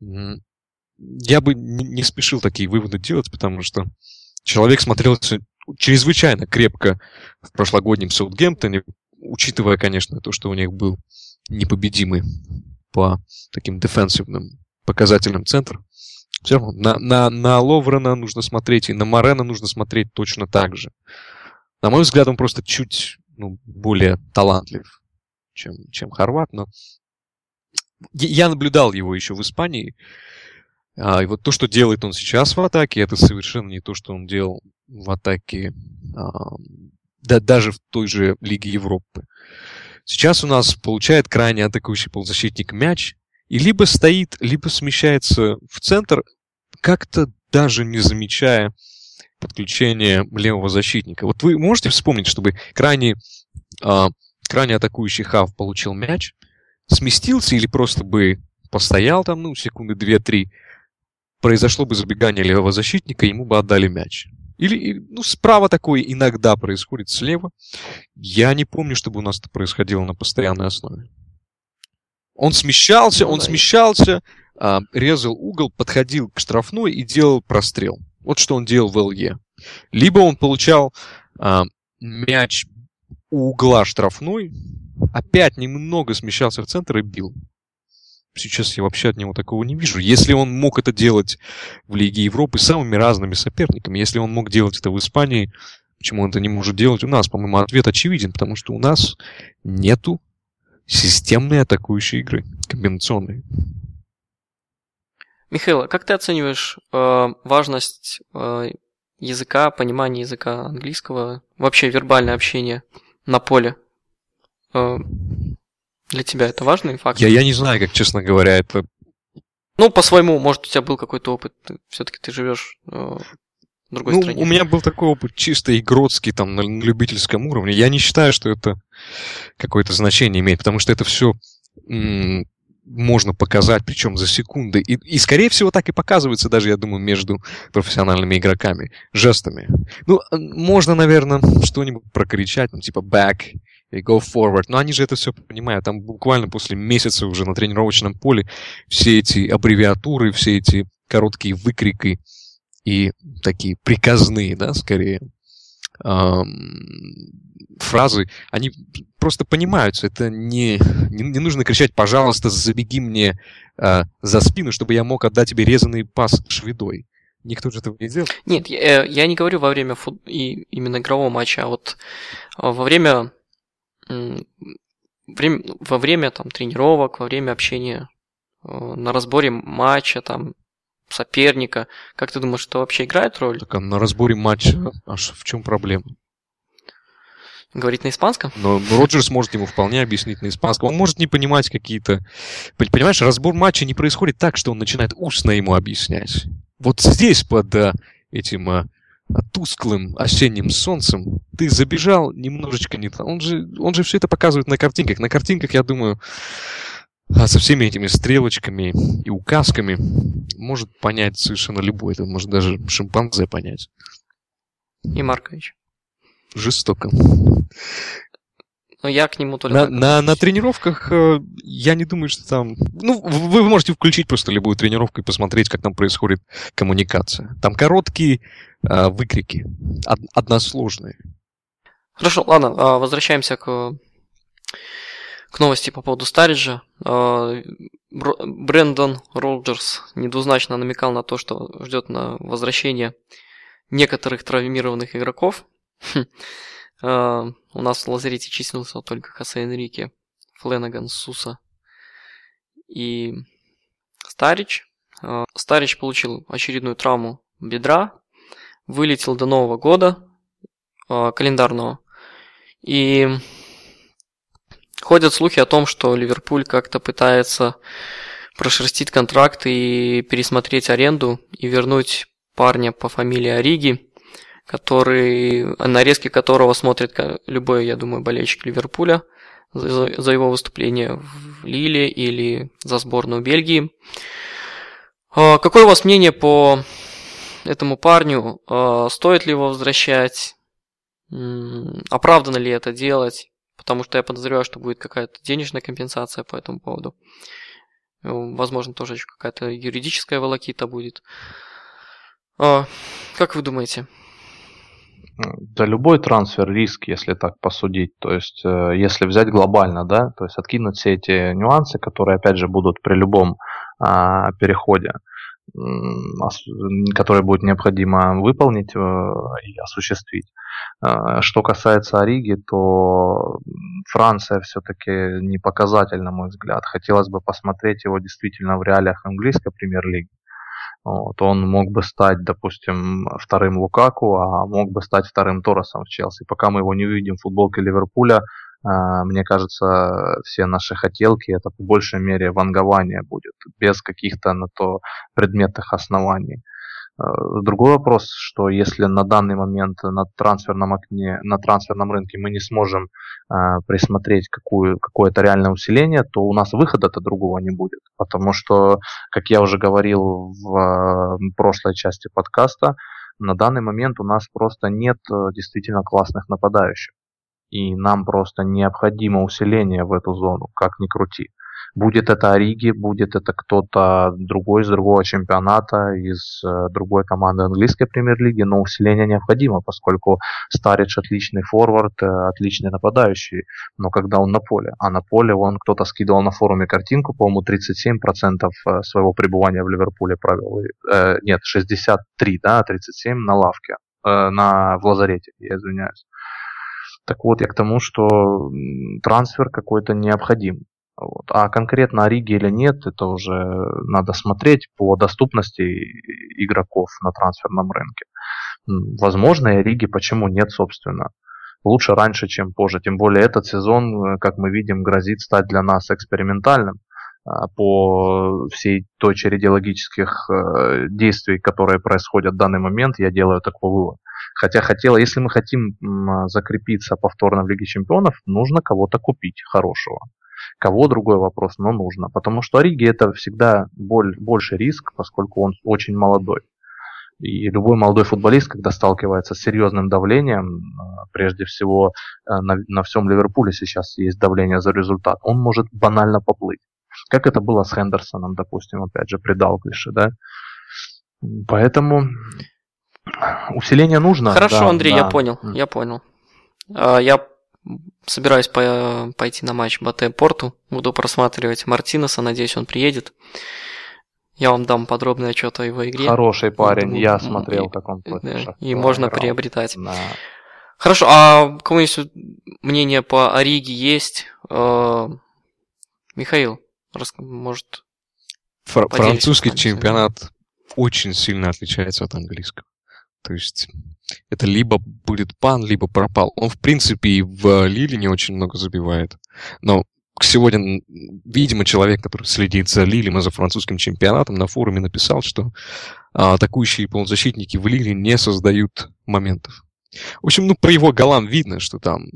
Speaker 2: Я бы не спешил такие выводы делать, потому что человек смотрелся чрезвычайно крепко в прошлогоднем Саутгемптоне, учитывая, конечно, то, что у них был непобедимый по таким дефенсивным показательным центрам. Все равно на, на, на Ловрена нужно смотреть, и на Морена нужно смотреть точно так же. На мой взгляд, он просто чуть ну, более талантлив, чем, чем Хорват, но я наблюдал его еще в Испании, а, и вот то, что делает он сейчас в атаке, это совершенно не то, что он делал в атаке а, да, даже в той же Лиге Европы. Сейчас у нас получает крайне атакующий полузащитник мяч, и либо стоит, либо смещается в центр, как-то даже не замечая подключения левого защитника. Вот вы можете вспомнить, чтобы крайне, э, крайне атакующий хав получил мяч, сместился или просто бы постоял там, ну, секунды две-три, произошло бы забегание левого защитника, ему бы отдали мяч. Или, ну, справа такое иногда происходит, слева. Я не помню, чтобы у нас это происходило на постоянной основе. Он смещался, он смещался, а, резал угол, подходил к штрафной и делал прострел. Вот что он делал в ЛЕ. Либо он получал а, мяч у угла штрафной, опять немного смещался в центр и бил. Сейчас я вообще от него такого не вижу. Если он мог это делать в Лиге Европы с самыми разными соперниками, если он мог делать это в Испании, почему он это не может делать у нас? По-моему, ответ очевиден, потому что у нас нету системной атакующей игры, комбинационной.
Speaker 1: Михаил, а как ты оцениваешь э, важность э, языка, понимания языка английского, вообще вербальное общение на поле? Э, для тебя это важный фактор?
Speaker 2: Я, я не знаю, как, честно говоря, это...
Speaker 1: Ну, по-своему, может, у тебя был какой-то опыт, все-таки ты живешь э, в другой
Speaker 2: ну,
Speaker 1: стране.
Speaker 2: У меня был такой опыт чисто игротский, там, на любительском уровне. Я не считаю, что это какое-то значение имеет, потому что это все м- можно показать, причем за секунды. И, и, скорее всего, так и показывается даже, я думаю, между профессиональными игроками, жестами. Ну, можно, наверное, что-нибудь прокричать, ну, типа back и go forward. Но они же это все понимают. Там буквально после месяца уже на тренировочном поле все эти аббревиатуры, все эти короткие выкрики и такие приказные, да, скорее, эм, фразы, они просто понимаются. Это не, не, не нужно кричать, пожалуйста, забеги мне э, за спину, чтобы я мог отдать тебе резанный пас шведой. Никто же этого не делал.
Speaker 1: Нет, я, я не говорю во время фут... и именно игрового матча, а вот во время время, во время там, тренировок, во время общения э, на разборе матча, там, соперника, как ты думаешь, что вообще играет роль?
Speaker 2: Так, а на разборе матча аж в чем проблема?
Speaker 1: говорить на испанском.
Speaker 2: Но Роджерс может ему вполне объяснить на испанском. Он может не понимать какие-то... Понимаешь, разбор матча не происходит так, что он начинает устно ему объяснять. Вот здесь под а, этим а, тусклым осенним солнцем ты забежал немножечко не так. Он же, он же все это показывает на картинках. На картинках, я думаю, а со всеми этими стрелочками и указками может понять совершенно любой. Это может даже шимпанзе понять.
Speaker 1: И Маркович.
Speaker 2: Жестоко.
Speaker 1: Но я к нему только...
Speaker 2: На, на, на тренировках э, я не думаю, что там... Ну, вы можете включить просто любую тренировку и посмотреть, как там происходит коммуникация. Там короткие э, выкрики, од, односложные.
Speaker 1: Хорошо, ладно, э, возвращаемся к, к новости по поводу Стариджа. Э, Брэндон Роджерс недвузначно намекал на то, что ждет на возвращение некоторых травмированных игроков. Хм. Uh, у нас в лазарете числился только Хосе Энрике, Фленаган, Суса и Старич. Старич получил очередную травму бедра, вылетел до Нового года календарного. И ходят слухи о том, что Ливерпуль как-то пытается прошерстить контракт и пересмотреть аренду и вернуть парня по фамилии Ориги который, нарезки которого смотрит любой, я думаю, болельщик Ливерпуля за, за его выступление в Лиле или за сборную Бельгии. А, какое у вас мнение по этому парню? А, стоит ли его возвращать? Оправдано ли это делать? Потому что я подозреваю, что будет какая-то денежная компенсация по этому поводу. Возможно, тоже еще какая-то юридическая волокита будет. А, как вы думаете?
Speaker 3: Да любой трансфер риск, если так посудить. То есть, э, если взять глобально, да, то есть откинуть все эти нюансы, которые, опять же, будут при любом а, переходе, который будет необходимо выполнить э, и осуществить. Э, что касается Ориги, то Франция все-таки не показатель, на мой взгляд. Хотелось бы посмотреть его действительно в реалиях английской премьер-лиги. Вот, он мог бы стать, допустим, вторым Лукаку, а мог бы стать вторым Торосом в Челси. Пока мы его не увидим в футболке Ливерпуля, мне кажется, все наши хотелки это по большей мере вангование будет, без каких-то на то предметных оснований. Э, другой вопрос, что если на данный момент на трансферном окне, на трансферном рынке мы не сможем э, присмотреть какую, какое-то реальное усиление, то у нас выхода-то другого не будет. Потому что, как я уже говорил в э, прошлой части подкаста, на данный момент у нас просто нет действительно классных нападающих. И нам просто необходимо усиление в эту зону, как ни крути. Будет это Ориги, будет это кто-то другой из другого чемпионата, из э, другой команды английской премьер-лиги, но усиление необходимо, поскольку Старич отличный форвард, э, отличный нападающий, но когда он на поле, а на поле он кто-то скидывал на форуме картинку, по-моему, 37% э, своего пребывания в Ливерпуле провел, э, нет, 63, да, 37 на лавке, э, на, в лазарете, я извиняюсь. Так вот, я к тому, что трансфер какой-то необходим. Вот. А конкретно Риги или нет, это уже надо смотреть по доступности игроков на трансферном рынке. Возможно, и Риги почему нет, собственно. Лучше раньше, чем позже. Тем более этот сезон, как мы видим, грозит стать для нас экспериментальным а, по всей той череде логических э, действий, которые происходят в данный момент, я делаю такой вывод. Хотя хотела, если мы хотим закрепиться повторно в Лиге Чемпионов, нужно кого-то купить хорошего. Кого другой вопрос, но нужно. Потому что Ориги это всегда боль, больше риск, поскольку он очень молодой. И любой молодой футболист, когда сталкивается с серьезным давлением, э, прежде всего э, на, на всем Ливерпуле сейчас есть давление за результат, он может банально поплыть. Как это было с Хендерсоном, допустим, опять же, при Далглише, да? Поэтому усиление нужно.
Speaker 1: Хорошо, да, Андрей, да. я понял, я понял. А, я собираюсь по пойти на матч БТ Порту. Буду просматривать Мартинеса, надеюсь, он приедет. Я вам дам подробный отчет о его игре.
Speaker 3: Хороший парень, я смотрел, как он
Speaker 1: да, И можно играл. приобретать. Да. Хорошо, а у кого-нибудь мнение по Ориге есть? Э, Михаил, может...
Speaker 2: Фр- французский чемпионат очень сильно отличается от английского. То есть это либо будет пан, либо пропал. Он, в принципе, и в Лиле не очень много забивает. Но сегодня, видимо, человек, который следит за Лилем и за французским чемпионатом, на форуме написал, что а, атакующие полузащитники в Лиле не создают моментов. В общем, ну, про его голам видно, что там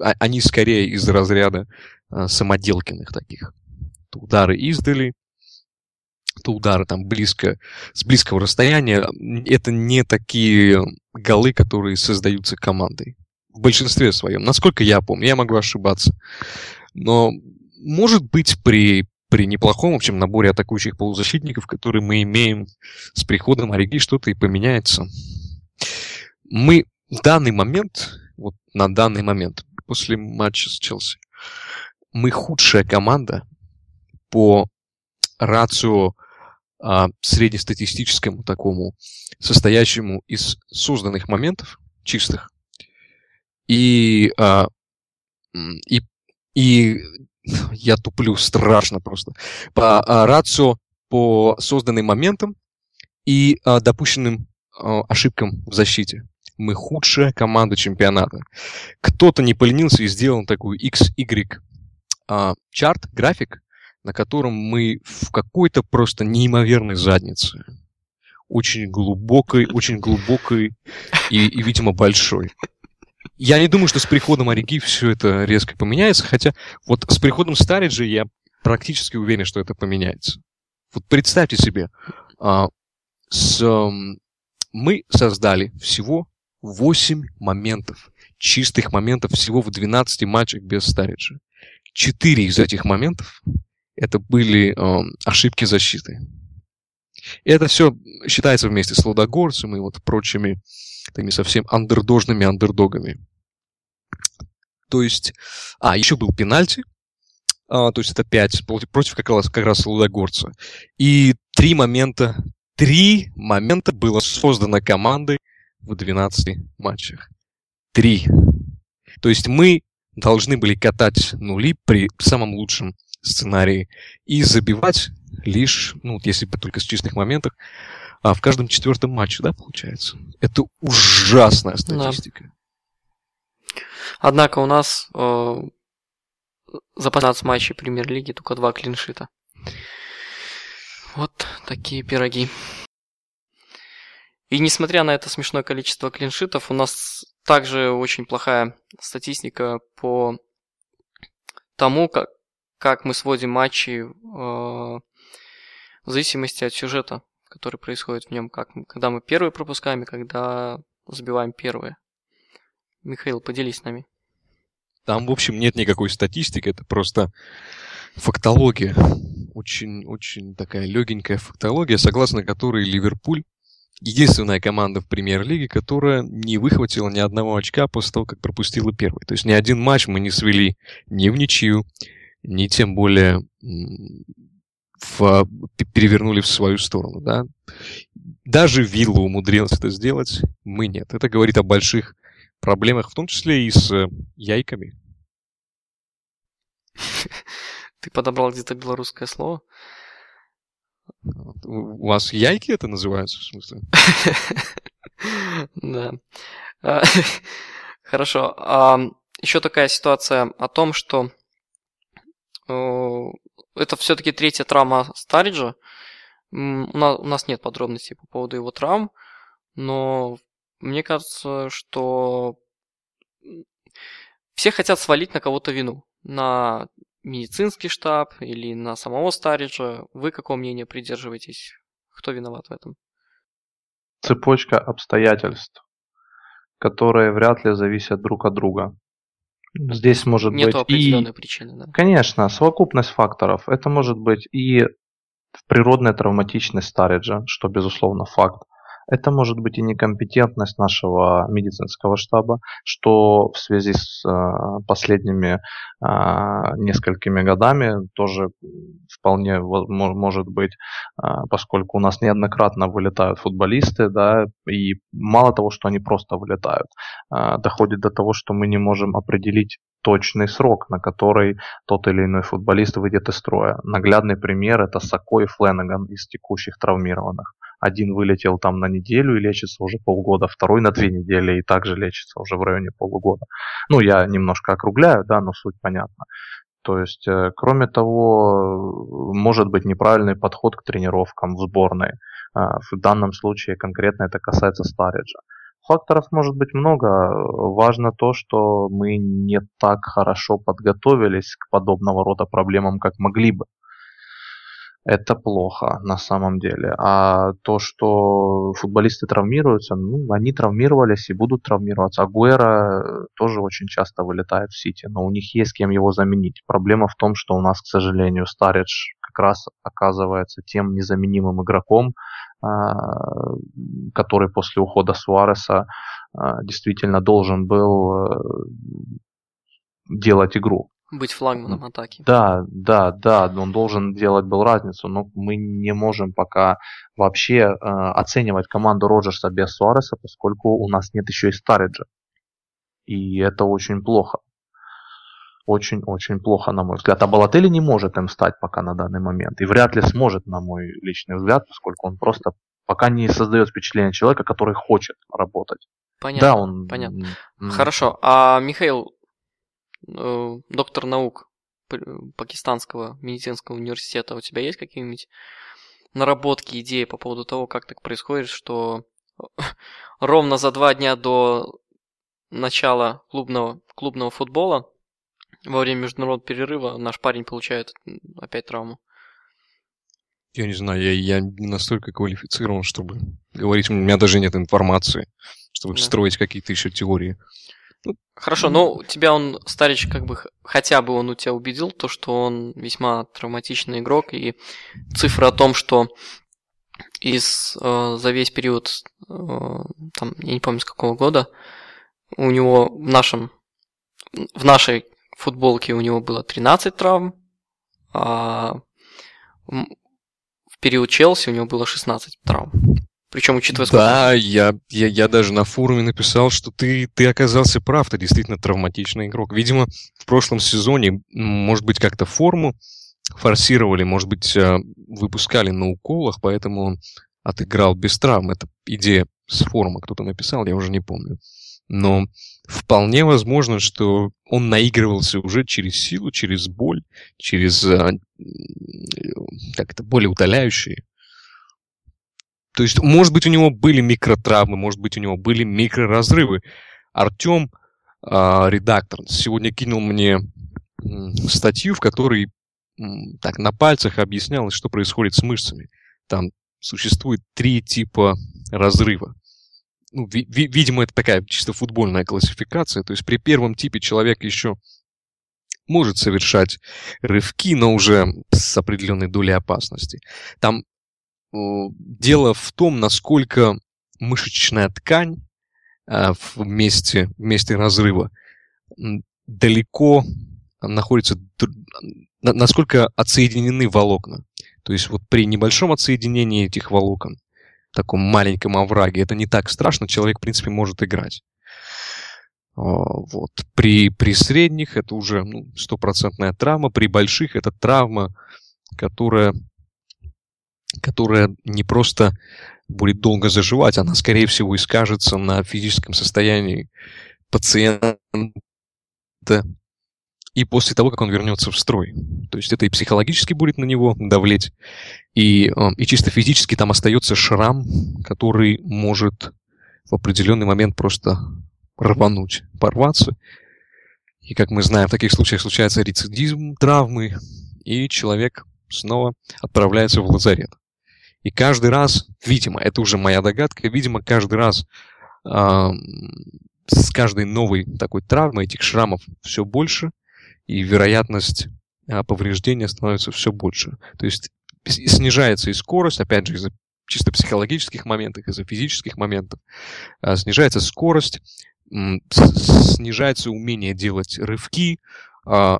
Speaker 2: а, они скорее из разряда а, самоделкиных таких. Удары издали, то удары там близко, с близкого расстояния. Это не такие голы, которые создаются командой. В большинстве своем. Насколько я помню, я могу ошибаться. Но может быть при, при неплохом, в общем, наборе атакующих полузащитников, которые мы имеем с приходом Ориги, что-то и поменяется. Мы в данный момент, вот на данный момент, после матча с Челси, мы худшая команда по рацио а, среднестатистическому такому, состоящему из созданных моментов чистых и, а, и, и я туплю страшно просто, по а, рацио по созданным моментам и а, допущенным а, ошибкам в защите. Мы худшая команда чемпионата. Кто-то не поленился и сделал такую XY а, чарт, график, на котором мы в какой-то просто неимоверной заднице. Очень глубокой, очень глубокой и, и видимо, большой. Я не думаю, что с приходом Ориги все это резко поменяется, хотя вот с приходом Стариджа я практически уверен, что это поменяется. Вот представьте себе, а, с, а, мы создали всего 8 моментов, чистых моментов всего в 12 матчах без Стариджа. Четыре из этих моментов это были э, ошибки защиты. И это все считается вместе с Лудогорцем и вот прочими такими совсем андердожными андердогами. То есть, а, еще был пенальти, а, то есть это 5 против как раз, как раз Лудогорца. И три момента, три момента было создано командой в 12 матчах. Три. То есть мы должны были катать нули при самом лучшем сценарии и забивать лишь, ну, если бы только с чистых моментов, а в каждом четвертом матче, да, получается? Это ужасная статистика.
Speaker 1: Да. Однако у нас э, за 15 матчей премьер-лиги только два клиншита. Вот такие пироги. И несмотря на это смешное количество клиншитов, у нас также очень плохая статистика по тому, как, как мы сводим матчи э, в зависимости от сюжета, который происходит в нем, как, когда мы первые пропускаем и когда забиваем первые. Михаил, поделись с нами.
Speaker 2: Там, в общем, нет никакой статистики, это просто фактология. Очень-очень такая легенькая фактология, согласно которой Ливерпуль единственная команда в премьер-лиге, которая не выхватила ни одного очка после того, как пропустила первый. То есть ни один матч мы не свели ни в ничью, ни тем более в, перевернули в свою сторону. Да? Даже Вилла умудрилась это сделать, мы нет. Это говорит о больших проблемах, в том числе и с э, яйками.
Speaker 1: Ты подобрал где-то белорусское слово?
Speaker 2: У вас яйки это называется, в смысле?
Speaker 1: Да. А, хорошо. А, Еще такая ситуация о том, что это все-таки третья травма Стариджа. У нас нет подробностей по поводу его травм, но мне кажется, что все хотят свалить на кого-то вину. На медицинский штаб или на самого Стариджа. Вы какого мнения придерживаетесь? Кто виноват в этом?
Speaker 3: Цепочка обстоятельств, которые вряд ли зависят друг от друга. Здесь может
Speaker 1: Нету
Speaker 3: быть
Speaker 1: определенной
Speaker 3: и...
Speaker 1: причины, да?
Speaker 3: Конечно, совокупность факторов. Это может быть и природная травматичность Стариджа, что безусловно факт. Это может быть и некомпетентность нашего медицинского штаба, что в связи с э, последними э, несколькими годами тоже вполне может быть, э, поскольку у нас неоднократно вылетают футболисты, да, и мало того, что они просто вылетают, доходит до того, что мы не можем определить точный срок, на который тот или иной футболист выйдет из строя. Наглядный пример это Сако и Фленаган из текущих травмированных. Один вылетел там на неделю и лечится уже полгода, второй на две недели и также лечится уже в районе полугода. Ну, я немножко округляю, да, но суть понятна. То есть, э, кроме того, может быть неправильный подход к тренировкам в сборной. А, в данном случае конкретно это касается Стариджа. Факторов может быть много. Важно то, что мы не так хорошо подготовились к подобного рода проблемам, как могли бы. Это плохо на самом деле. А то, что футболисты травмируются, ну, они травмировались и будут травмироваться. Агуэра тоже очень часто вылетает в Сити, но у них есть кем его заменить. Проблема в том, что у нас, к сожалению, Старидж как раз оказывается тем незаменимым игроком, а, который после ухода Суареса а, действительно должен был э, делать игру.
Speaker 1: Быть флагманом атаки.
Speaker 3: Да, да, да, он должен делать был разницу, но мы не можем пока вообще э, оценивать команду Роджерса без Суареса, поскольку у нас нет еще и Стариджа. И это очень плохо очень-очень плохо, на мой взгляд. А Балатели не может им стать пока на данный момент. И вряд ли сможет, на мой личный взгляд, поскольку он просто пока не создает впечатление человека, который хочет работать.
Speaker 1: Понятно. Да, он... Понятно. Хорошо. А Михаил, доктор наук Пакистанского медицинского университета, у тебя есть какие-нибудь наработки, идеи по поводу того, как так происходит, что ровно за два дня до начала клубного, клубного футбола во время международного перерыва наш парень получает опять травму.
Speaker 2: Я не знаю, я, я не настолько квалифицирован, чтобы говорить. У меня даже нет информации, чтобы да. строить какие-то еще теории.
Speaker 1: Хорошо, но тебя он, старич, как бы, хотя бы он у тебя убедил, то, что он весьма травматичный игрок, и цифра о том, что из, э, за весь период, э, там, я не помню с какого года, у него в нашем, в нашей футболке у него было 13 травм, а в период Челси у него было 16 травм. Причем учитывая
Speaker 2: сколько... Да, я, я, я даже на форуме написал, что ты, ты оказался прав, ты действительно травматичный игрок. Видимо, в прошлом сезоне, может быть, как-то форму форсировали, может быть, а, выпускали на уколах, поэтому он отыграл без травм. Это идея с форума кто-то написал, я уже не помню. Но вполне возможно, что он наигрывался уже через силу, через боль, через а, как это, более утоляющие. То есть, может быть, у него были микротравмы, может быть, у него были микроразрывы. Артем, э, редактор, сегодня кинул мне статью, в которой так на пальцах объяснялось, что происходит с мышцами. Там существует три типа разрыва ну, ви- видимо, это такая чисто футбольная классификация. То есть при первом типе человек еще может совершать рывки, но уже с определенной долей опасности. Там дело в том, насколько мышечная ткань э, в, месте, в месте разрыва далеко находится, насколько отсоединены волокна. То есть вот при небольшом отсоединении этих волокон таком маленьком овраге, это не так страшно, человек, в принципе, может играть. А, вот. При, при средних это уже ну, стопроцентная травма, при больших это травма, которая, которая не просто будет долго заживать, она, скорее всего, и скажется на физическом состоянии пациента и после того, как он вернется в строй. То есть это и психологически будет на него давлеть, и, э, и чисто физически там остается шрам, который может в определенный момент просто рвануть, порваться. И, как мы знаем, в таких случаях случается рецидизм травмы, и человек снова отправляется в лазарет. И каждый раз, видимо, это уже моя догадка, видимо, каждый раз э, с каждой новой такой травмой этих шрамов все больше – и вероятность а, повреждения становится все больше. То есть снижается и скорость, опять же, из-за чисто психологических моментов, из-за физических моментов, а, снижается скорость, снижается умение делать рывки, а,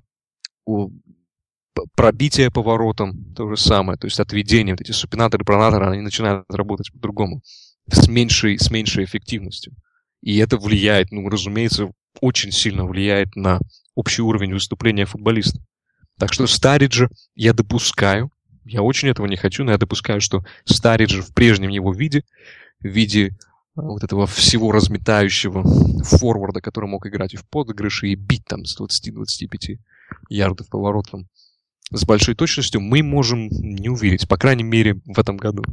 Speaker 2: пробитие поворотом, то же самое, то есть отведение, вот эти супинаторы, пронаторы, они начинают работать по-другому, с меньшей, с меньшей эффективностью. И это влияет, ну, разумеется, очень сильно влияет на общий уровень выступления футболиста. Так что Стариджа я допускаю, я очень этого не хочу, но я допускаю, что Стариджа в прежнем его виде, в виде а, вот этого всего разметающего форварда, который мог играть и в подыгрыше, и бить там с 20-25 ярдов поворотом с большой точностью, мы можем не увидеть, по крайней мере, в этом году.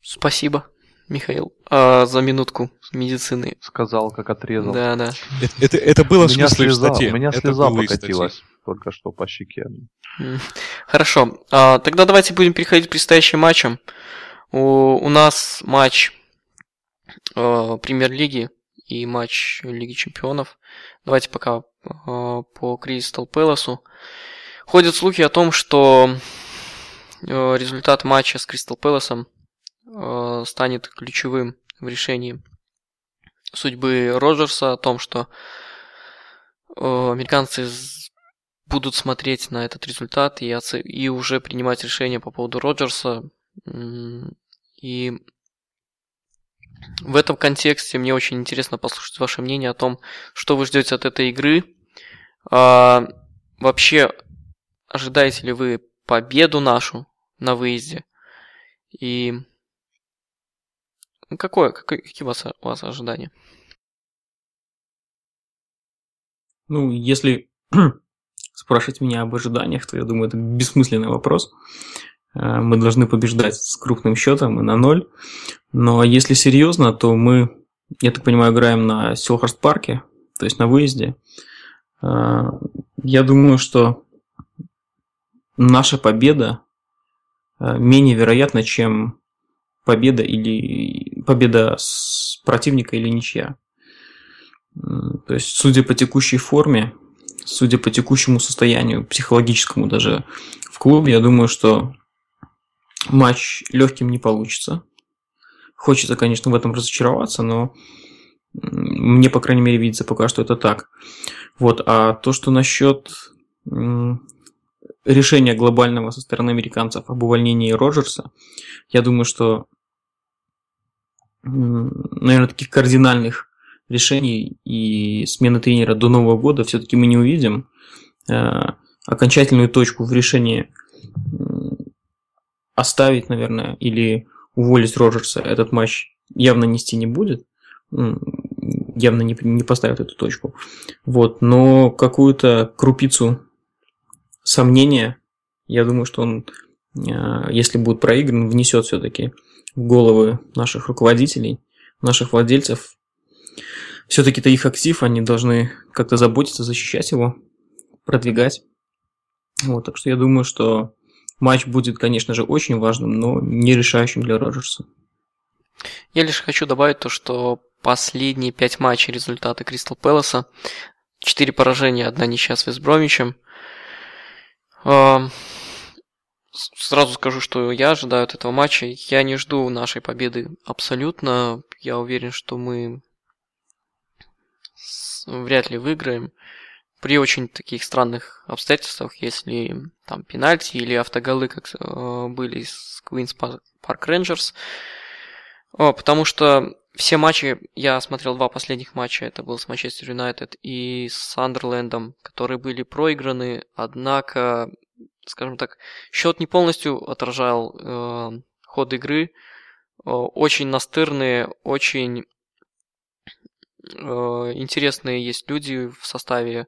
Speaker 1: Спасибо, Михаил, а, за минутку медицины.
Speaker 3: Сказал, как отрезал.
Speaker 1: Да, да.
Speaker 2: Это, это, это было
Speaker 3: у меня
Speaker 2: в смысле
Speaker 3: слеза,
Speaker 2: в статье.
Speaker 3: У меня
Speaker 2: это
Speaker 3: слеза покатилась только что по щеке.
Speaker 1: Хорошо. А, тогда давайте будем переходить к предстоящим матчам. У, у нас матч э, премьер-лиги и матч Лиги Чемпионов. Давайте пока э, по Кристал Пэласу. Ходят слухи о том, что э, результат матча с Кристал Пэласом э, станет ключевым в решении судьбы Роджерса, о том, что американцы будут смотреть на этот результат и, оце- и уже принимать решение по поводу Роджерса. И в этом контексте мне очень интересно послушать ваше мнение о том, что вы ждете от этой игры. А, вообще, ожидаете ли вы победу нашу на выезде? И какое, какое- какие у вас, у вас ожидания?
Speaker 4: Ну, если спрашивать меня об ожиданиях, то я думаю, это бессмысленный вопрос. Э, Мы должны побеждать с крупным счетом и на ноль. Но если серьезно, то мы, я так понимаю, играем на Силхарст парке, то есть на выезде. Э, Я думаю, что наша победа э, менее вероятна, чем победа или победа с противника или ничья. То есть, судя по текущей форме, судя по текущему состоянию, психологическому даже в клубе, я думаю, что матч легким не получится. Хочется, конечно, в этом разочароваться, но мне, по крайней мере, видится пока что это так. Вот, а то, что насчет решения глобального со стороны американцев об увольнении Роджерса, я думаю, что, наверное, таких кардинальных решений и смены тренера до Нового года все-таки мы не увидим. Э, Окончательную точку в решении оставить, наверное, или уволить Роджерса этот матч явно нести не будет. Явно не, не поставят эту точку. Вот, но какую-то крупицу сомнения, я думаю, что он, э, если будет проигран, внесет все-таки в головы наших руководителей, наших владельцев. Все-таки это их актив, они должны как-то заботиться, защищать его, продвигать. Вот, так что я думаю, что матч будет, конечно же, очень важным, но не решающим для Роджерса.
Speaker 1: Я лишь хочу добавить то, что последние пять матчей результаты Кристал Пэласа. Четыре поражения, одна ничья с Вестбромичем. С- Сразу скажу, что я ожидаю от этого матча. Я не жду нашей победы абсолютно. Я уверен, что мы вряд ли выиграем. При очень таких странных обстоятельствах, если там пенальти или автоголы, как э, были с Queen's Park Rangers. О, потому что все матчи, я смотрел два последних матча, это был с Манчестер Юнайтед и с Сандерлендом, которые были проиграны, однако, скажем так, счет не полностью отражал э, ход игры. О, очень настырные, очень э, интересные есть люди в составе э,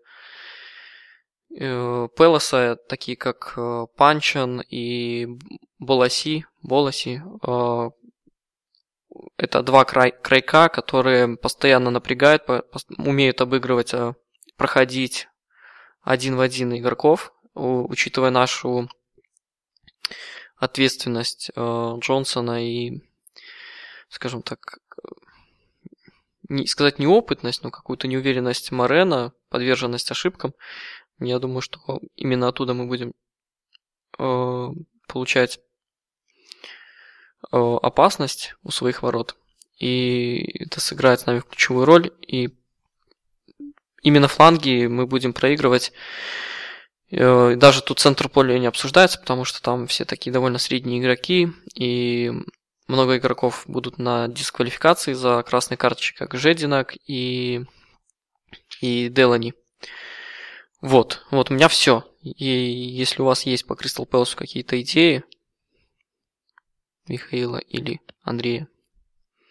Speaker 1: Пелоса, такие как э, Панчан и Боласи, Боласи, э, это два край, крайка, которые постоянно напрягают, умеют обыгрывать, проходить один в один игроков, учитывая нашу ответственность э, Джонсона и, скажем так, э, не сказать неопытность, но какую-то неуверенность Морена, подверженность ошибкам. Я думаю, что именно оттуда мы будем э, получать э, опасность у своих ворот. И это сыграет с нами ключевую роль. И именно фланги мы будем проигрывать. Э, Даже тут центр поля не обсуждается, потому что там все такие довольно средние игроки. И много игроков будут на дисквалификации за красные карточки, как Жединак и, и Делани. Вот, вот у меня все. И если у вас есть по Кристал Пэласу какие-то идеи, Михаила или Андрея.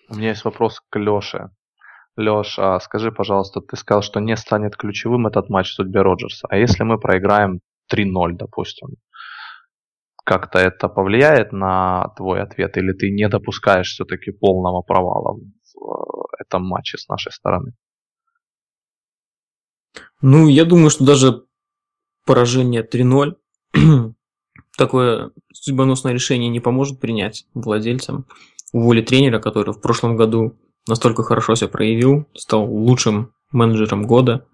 Speaker 3: У меня есть вопрос к Лёше. Лёша, скажи, пожалуйста, ты сказал, что не станет ключевым этот матч в судьбе Роджерса. А если мы проиграем 3-0, допустим, как-то это повлияет на твой ответ? Или ты не допускаешь все-таки полного провала в э, этом матче с нашей стороны?
Speaker 4: Ну, я думаю, что даже поражение 3-0 такое судьбоносное решение не поможет принять владельцам. Уволить тренера, который в прошлом году настолько хорошо себя проявил, стал лучшим менеджером года,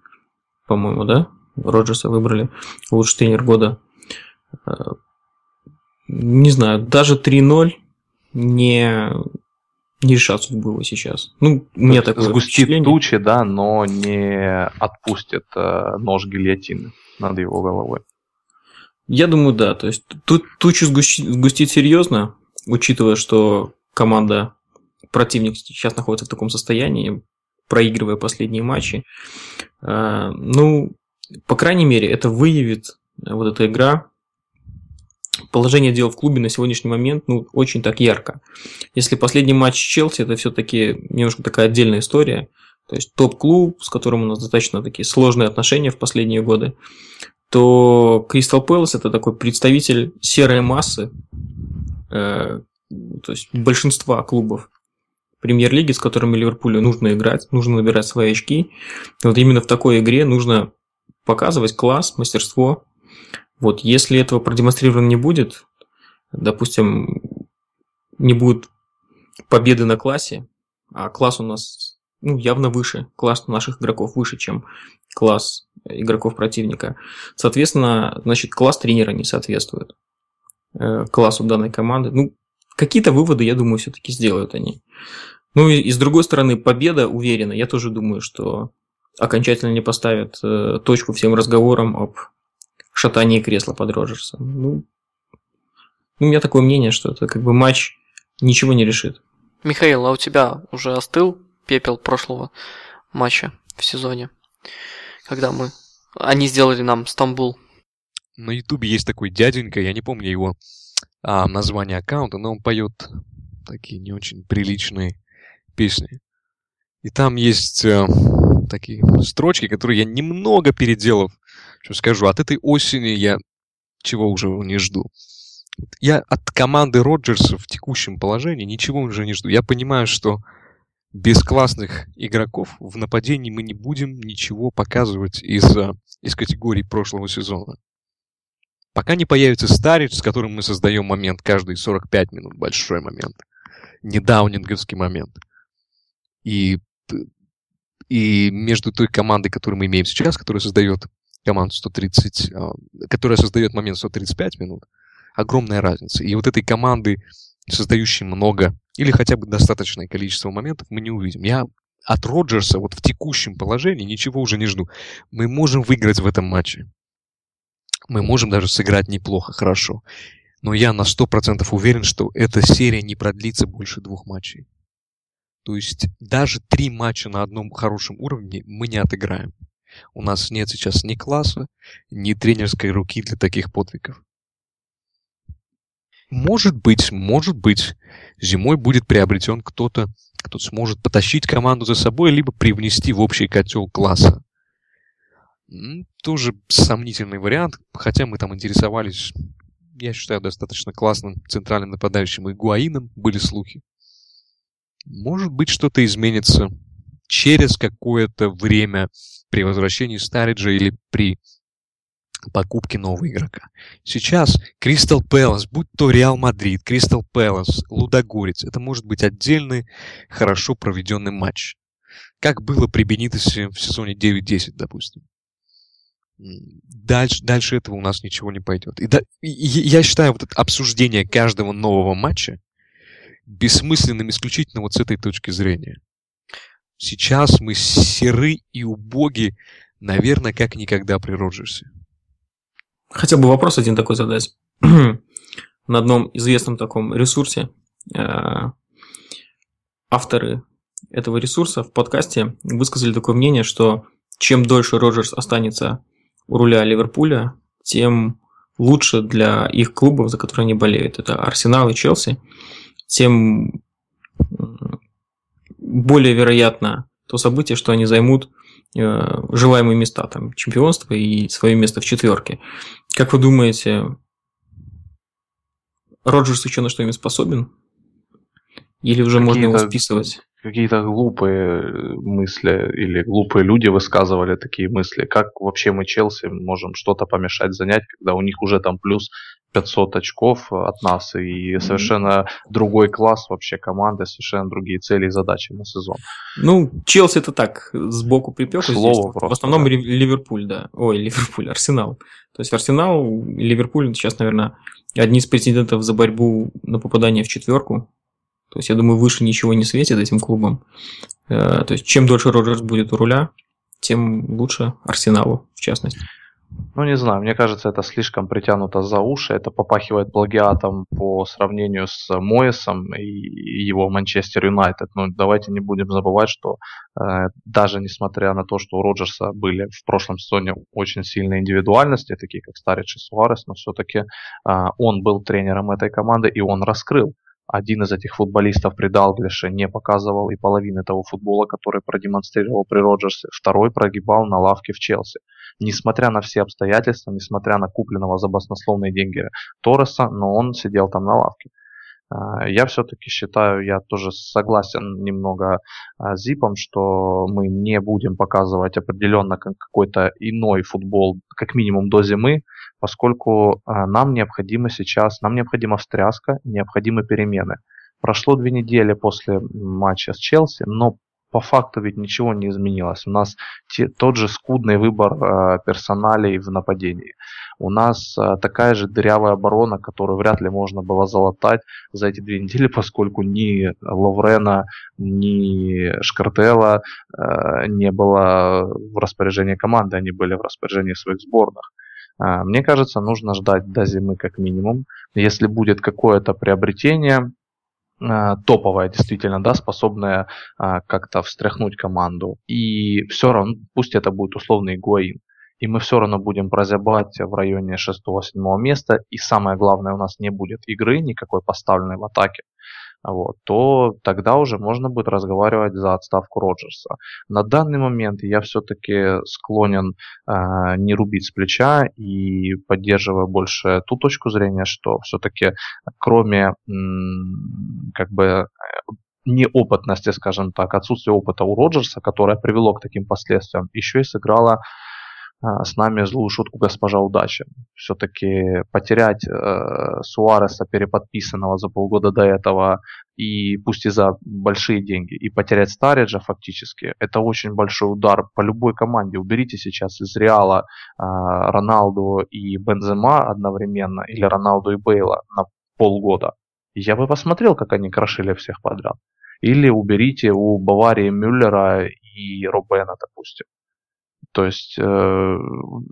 Speaker 4: по-моему, да? Роджерса выбрали лучший тренер года. Э, не знаю, даже 3-0 не, не решат судьбу его сейчас. Ну, мне такое
Speaker 3: Сгустит тучи, да, но не отпустит э, нож гильотины над его головой.
Speaker 4: Я думаю, да. То есть тут тучу сгустить, сгустить серьезно, учитывая, что команда противник сейчас находится в таком состоянии, проигрывая последние матчи. Э, ну, по крайней мере, это выявит э, вот эта игра положение дел в клубе на сегодняшний момент ну, очень так ярко. Если последний матч Челси, это все-таки немножко такая отдельная история. То есть топ-клуб, с которым у нас достаточно такие сложные отношения в последние годы, то Кристал Пэлас это такой представитель серой массы, э, то есть большинства клубов премьер-лиги, с которыми Ливерпулю нужно играть, нужно набирать свои очки. И вот именно в такой игре нужно показывать класс, мастерство. Вот если этого продемонстрировано не будет, допустим, не будет победы на классе, а класс у нас ну, явно выше, класс наших игроков выше, чем класс игроков противника. Соответственно, значит, класс тренера не соответствует э, классу данной команды. Ну, какие-то выводы, я думаю, все-таки сделают они. Ну и, и с другой стороны, победа уверена. Я тоже думаю, что окончательно не поставят э, точку всем разговорам об шатании кресла под Роджерса. Ну, ну, у меня такое мнение, что это как бы матч ничего не решит.
Speaker 1: Михаил, а у тебя уже остыл пепел прошлого матча в сезоне, когда мы... Они сделали нам Стамбул.
Speaker 2: На Ютубе есть такой дяденька, я не помню его а, название аккаунта, но он поет такие не очень приличные песни. И там есть э, такие строчки, которые я немного переделав. Что скажу, от этой осени я чего уже не жду. Я от команды Роджерса в текущем положении ничего уже не жду. Я понимаю, что без классных игроков в нападении мы не будем ничего показывать из, э, из категории прошлого сезона. Пока не появится Старич, с которым мы создаем момент каждые 45 минут, большой момент. Не даунинговский момент. И, и между той командой, которую мы имеем сейчас, которая создает команду 130, а, которая создает момент 135 минут, огромная разница. И вот этой команды, создающей много или хотя бы достаточное количество моментов, мы не увидим. Я от Роджерса вот в текущем положении ничего уже не жду. Мы можем выиграть в этом матче. Мы можем даже сыграть неплохо, хорошо. Но я на 100% уверен, что эта серия не продлится больше двух матчей. То есть даже три матча на одном хорошем уровне мы не отыграем. У нас нет сейчас ни класса, ни тренерской руки для таких подвигов. Может быть, может быть, зимой будет приобретен кто-то, кто сможет потащить команду за собой, либо привнести в общий котел класса. Тоже сомнительный вариант, хотя мы там интересовались, я считаю, достаточно классным центральным нападающим Игуаином, были слухи. Может быть, что-то изменится через какое-то время при возвращении Стариджа или при покупке нового игрока. Сейчас Кристал Пэлас, будь то Реал Мадрид, Кристал Пэлас, Лудогорец, это может быть отдельный, хорошо проведенный матч. Как было при Бенитосе в сезоне 9-10, допустим. Дальше, дальше этого у нас ничего не пойдет. И, да, и я считаю вот это обсуждение каждого нового матча бессмысленным исключительно вот с этой точки зрения. Сейчас мы серы и убоги, наверное, как никогда при Роджерсе.
Speaker 4: Хотел бы вопрос один такой задать. На одном известном таком ресурсе авторы этого ресурса в подкасте высказали такое мнение, что чем дольше Роджерс останется у руля Ливерпуля, тем лучше для их клубов, за которые они болеют. Это Арсенал и Челси. Тем более вероятно то событие, что они займут э, желаемые места, там, чемпионство и свое место в четверке. Как вы думаете, Роджерс еще на что-нибудь способен? Или уже можно его списывать?
Speaker 3: какие-то глупые э, мысли или глупые люди высказывали такие мысли. Как вообще мы Челси можем что-то помешать занять, когда у них уже там плюс 500 очков от нас и совершенно другой класс вообще команды, совершенно другие цели и задачи на сезон.
Speaker 4: Ну, Челси это так, сбоку припек. Слово здесь. Просто, в основном да. Ливерпуль, да. Ой, Ливерпуль, Арсенал. То есть Арсенал и Ливерпуль сейчас, наверное, одни из претендентов за борьбу на попадание в четверку. То есть, я думаю, выше ничего не светит этим клубам. Э, то есть, чем дольше Роджерс будет у руля, тем лучше Арсеналу, в частности.
Speaker 3: Ну, не знаю, мне кажется, это слишком притянуто за уши. Это попахивает плагиатом по сравнению с Моэсом и его Манчестер Юнайтед. Но давайте не будем забывать, что э, даже несмотря на то, что у Роджерса были в прошлом сезоне очень сильные индивидуальности, такие как Старич и Суарес, но все-таки э, он был тренером этой команды и он раскрыл один из этих футболистов при Далглише не показывал и половины того футбола, который продемонстрировал при Роджерсе. Второй прогибал на лавке в Челси. Несмотря на все обстоятельства, несмотря на купленного за баснословные деньги Торреса, но он сидел там на лавке. А, я все-таки считаю, я тоже согласен немного а, с Зипом, что мы не будем показывать определенно какой-то иной футбол, как минимум до зимы, поскольку а, нам необходимо сейчас, нам необходима встряска, необходимы перемены. Прошло две недели после матча с Челси, но по факту ведь ничего не изменилось. У нас те, тот же скудный выбор э, персоналей в нападении. У нас э, такая же дырявая оборона, которую вряд ли можно было залатать за эти две недели, поскольку ни Лаврена, ни Шкартела э, не было в распоряжении команды, они были в распоряжении своих сборных. Э, мне кажется, нужно ждать до зимы как минимум. Если будет какое-то приобретение, топовая действительно, да, способная а, как-то встряхнуть команду. И все равно, пусть это будет условный Гуаин, и мы все равно будем прозябать в районе 6-7 места, и самое главное, у нас не будет игры никакой поставленной в атаке вот, то тогда уже можно будет разговаривать за отставку Роджерса. На данный момент я все-таки склонен э, не рубить с плеча и поддерживаю больше ту точку зрения, что все-таки кроме м, как бы неопытности, скажем так, отсутствие опыта у Роджерса, которое привело к таким последствиям, еще и сыграла а, с нами злую шутку госпожа удача. Все-таки потерять э, Суареса, переподписанного за полгода до этого, и пусть и за большие деньги, и потерять Стариджа фактически, это очень большой удар по любой команде. Уберите сейчас из Реала э, Роналду и Бензема одновременно, или Роналду и Бейла на полгода. Я бы посмотрел, как они крошили всех подряд. Или уберите у Баварии Мюллера и Робена, допустим. То есть э,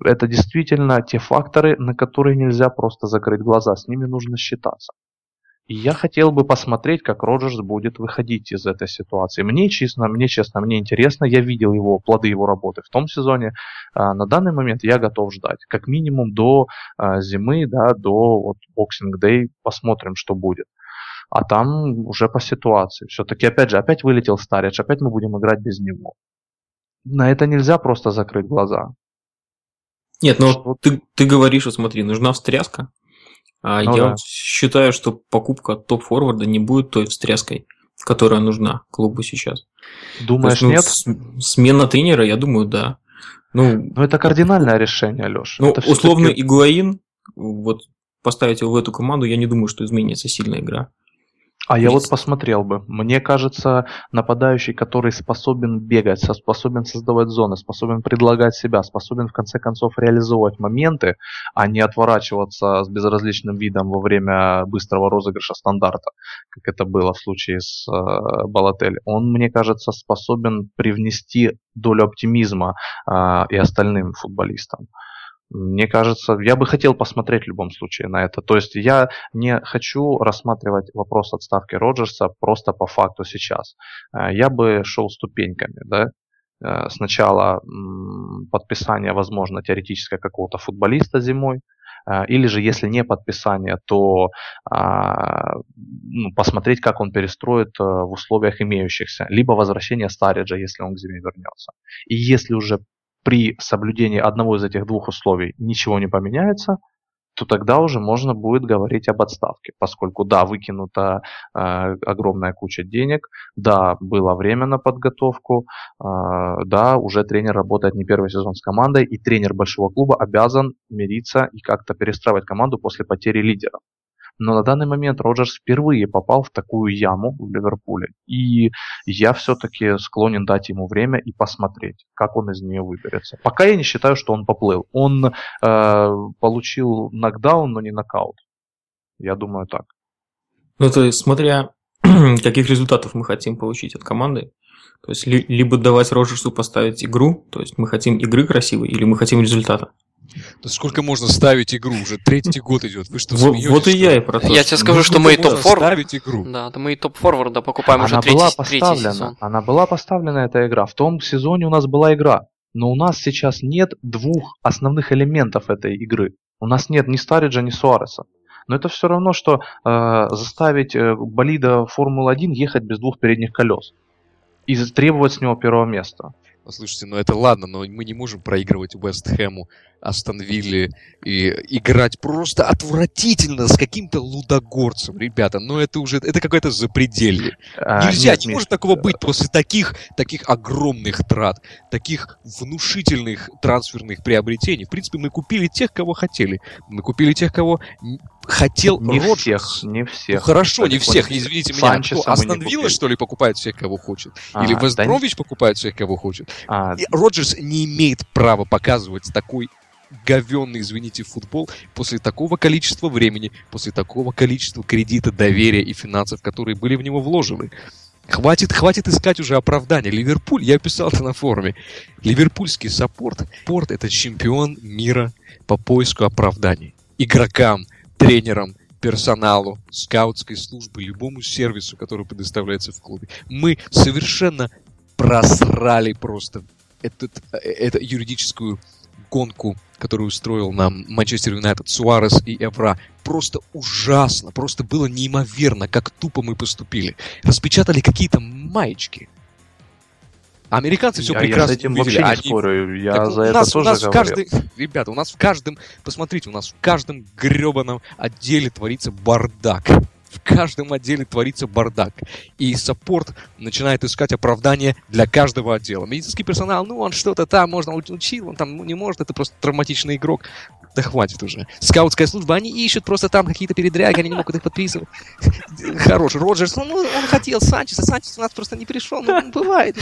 Speaker 3: это действительно те факторы, на которые нельзя просто закрыть глаза, с ними нужно считаться. И я хотел бы посмотреть, как Роджерс будет выходить из этой ситуации. Мне честно, мне честно, мне интересно. Я видел его плоды его работы в том сезоне. А, на данный момент я готов ждать, как минимум до а, зимы, да, до вот, Boxing Day. Посмотрим, что будет. А там уже по ситуации. Все-таки опять же, опять вылетел Старич, опять мы будем играть без него на это нельзя просто закрыть глаза.
Speaker 4: Нет, ну вот ты, ты говоришь, вот смотри, нужна встряска. А ну, я да. считаю, что покупка топ-форварда не будет той встряской, которая нужна клубу сейчас.
Speaker 3: Думаешь, есть, ну,
Speaker 4: нет? Смена тренера, я думаю, да.
Speaker 3: Ну, Но ну, это кардинальное решение, Леш.
Speaker 4: Ну, условный Игуаин, вот поставить его в эту команду, я не думаю, что изменится сильная игра.
Speaker 3: А я вот посмотрел бы. Мне кажется, нападающий, который способен бегать, способен создавать зоны, способен предлагать себя, способен в конце концов реализовывать моменты, а не отворачиваться с безразличным видом во время быстрого розыгрыша стандарта, как это было в случае с э, Балотель. Он, мне кажется, способен привнести долю оптимизма э, и остальным футболистам. Мне кажется, я бы хотел посмотреть в любом случае на это. То есть я не хочу рассматривать вопрос отставки Роджерса просто по факту сейчас. Э, я бы шел ступеньками, да. Э, сначала подписание, возможно, теоретическое какого-то футболиста зимой, э, или же, если не подписание, то а, ну, посмотреть, как он перестроит в условиях имеющихся. Либо возвращение Стариджа, если он к зиме вернется. И если уже при соблюдении одного из этих двух условий ничего не поменяется, то тогда уже можно будет говорить об отставке, поскольку да, выкинута э, огромная куча денег, да, было время на подготовку, э, да, уже тренер работает не первый сезон с командой, и тренер большого клуба обязан мириться и как-то перестраивать команду после потери лидера. Но на данный момент Роджерс впервые попал в такую яму в Ливерпуле. И я все-таки склонен дать ему время и посмотреть, как он из нее выберется. Пока я не считаю, что он поплыл. Он э, получил нокдаун, но не нокаут. Я думаю так.
Speaker 4: Ну, это смотря каких результатов мы хотим получить от команды. То есть, ли, либо давать Роджерсу поставить игру, то есть мы хотим игры красивой, или мы хотим результата.
Speaker 2: Да сколько можно ставить игру? Уже третий год идет. Вы что,
Speaker 4: вот, вот и я и про то.
Speaker 1: Я тебе скажу, что мы и топ-фор...
Speaker 2: ставить игру.
Speaker 1: Да, мы и топ-форварда покупаем уже третий,
Speaker 3: была
Speaker 1: третий
Speaker 3: поставлена,
Speaker 1: сезон.
Speaker 3: Она была поставлена, эта игра. В том сезоне у нас была игра. Но у нас сейчас нет двух основных элементов этой игры. У нас нет ни Стариджа, ни Суареса. Но это все равно, что э, заставить э, болида Формулы-1 ехать без двух передних колес и требовать с него первого места.
Speaker 2: Слушайте, ну это ладно, но мы не можем проигрывать Вест Хэму, Астон Вилли и играть просто отвратительно с каким-то лудогорцем, ребята. Ну это уже, это какое-то запределье. А, Нельзя, нет, не может такого быть после таких, таких огромных трат, таких внушительных трансферных приобретений. В принципе, мы купили тех, кого хотели. Мы купили тех, кого хотел
Speaker 3: не
Speaker 2: Роджерс.
Speaker 3: всех, не всех.
Speaker 2: Ну, хорошо, не всех, извините меня. Кто, Астон Вилла, что ли, покупает всех, кого хочет? А, Или Вестбрович да покупает всех, кого хочет? А, И Роджерс не имеет права показывать такой говенный, извините, футбол после такого количества времени, после такого количества кредита, доверия и финансов, которые были в него вложены. Хватит, хватит искать уже оправдания. Ливерпуль, я писал это на форуме. Ливерпульский саппорт, порт это чемпион мира по поиску оправданий. Игрокам, тренерам, персоналу, скаутской службы, любому сервису, который предоставляется в клубе. Мы совершенно просрали просто этот, э, эту юридическую гонку, которую устроил нам Манчестер Юнайтед, Суарес и Эвра. Просто ужасно, просто было неимоверно, как тупо мы поступили. Распечатали какие-то маечки – Американцы все
Speaker 3: я,
Speaker 2: прекрасно
Speaker 3: я с этим увидели. вообще не
Speaker 2: Они...
Speaker 3: спорю, я так за
Speaker 2: у
Speaker 3: это
Speaker 2: нас,
Speaker 3: тоже
Speaker 2: у нас
Speaker 3: говорил.
Speaker 2: Каждый... Ребята, у нас в каждом, посмотрите, у нас в каждом гребаном отделе творится бардак. В каждом отделе творится бардак. И саппорт начинает искать оправдание для каждого отдела. Медицинский персонал, ну он что-то там, можно учил, он там ну, не может, это просто травматичный игрок. Да хватит уже. Скаутская служба, они ищут просто там какие-то передряги, они не могут их подписывать. Хорош. Роджерс, ну, он хотел Санчеса, Санчес у нас просто не пришел. Ну, бывает.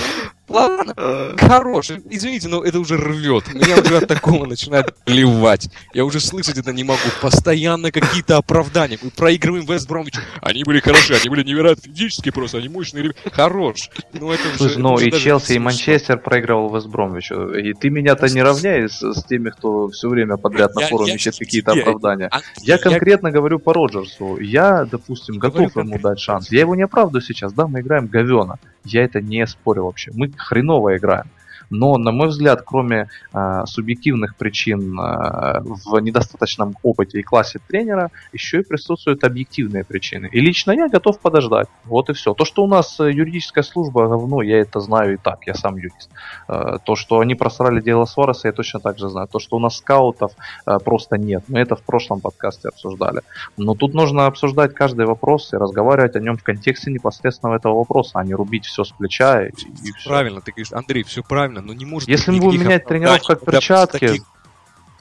Speaker 2: Ну, ладно. Хорош. Извините, но это уже рвет. Меня уже от такого начинает плевать. Я уже слышать это не могу. Постоянно какие-то оправдания. Мы проигрываем Вест Бромвич. Они были хороши, они были невероятно физически просто, они мощные. Хорош.
Speaker 3: Ну, это Слушай, уже, ну и Челси, и Манчестер проигрывал Вест Бромвичу. И ты меня-то не равняешь с теми, кто все время подряд на форуме ищет какие-то оправдания. А, я конкретно говорю по Роджерсу. Я, допустим, готов ему дать шанс. Я его не оправдываю сейчас, да, мы играем говена. Я это не спорю вообще. Мы хреново играем. Но, на мой взгляд, кроме э, субъективных причин э, в недостаточном опыте и классе тренера, еще и присутствуют объективные причины. И лично я готов подождать. Вот и все. То, что у нас э, юридическая служба говно, я это знаю и так, я сам юрист. Э, то, что они просрали дело Суареса, я точно так же знаю. То, что у нас скаутов э, просто нет. Мы это в прошлом подкасте обсуждали. Но тут нужно обсуждать каждый вопрос и разговаривать о нем в контексте непосредственного этого вопроса, а не рубить все с плеча и, и
Speaker 2: все. Правильно, ты говоришь, Андрей, все правильно правильно, но не может
Speaker 3: Если мы будем менять тренеров как перчатки... Таких...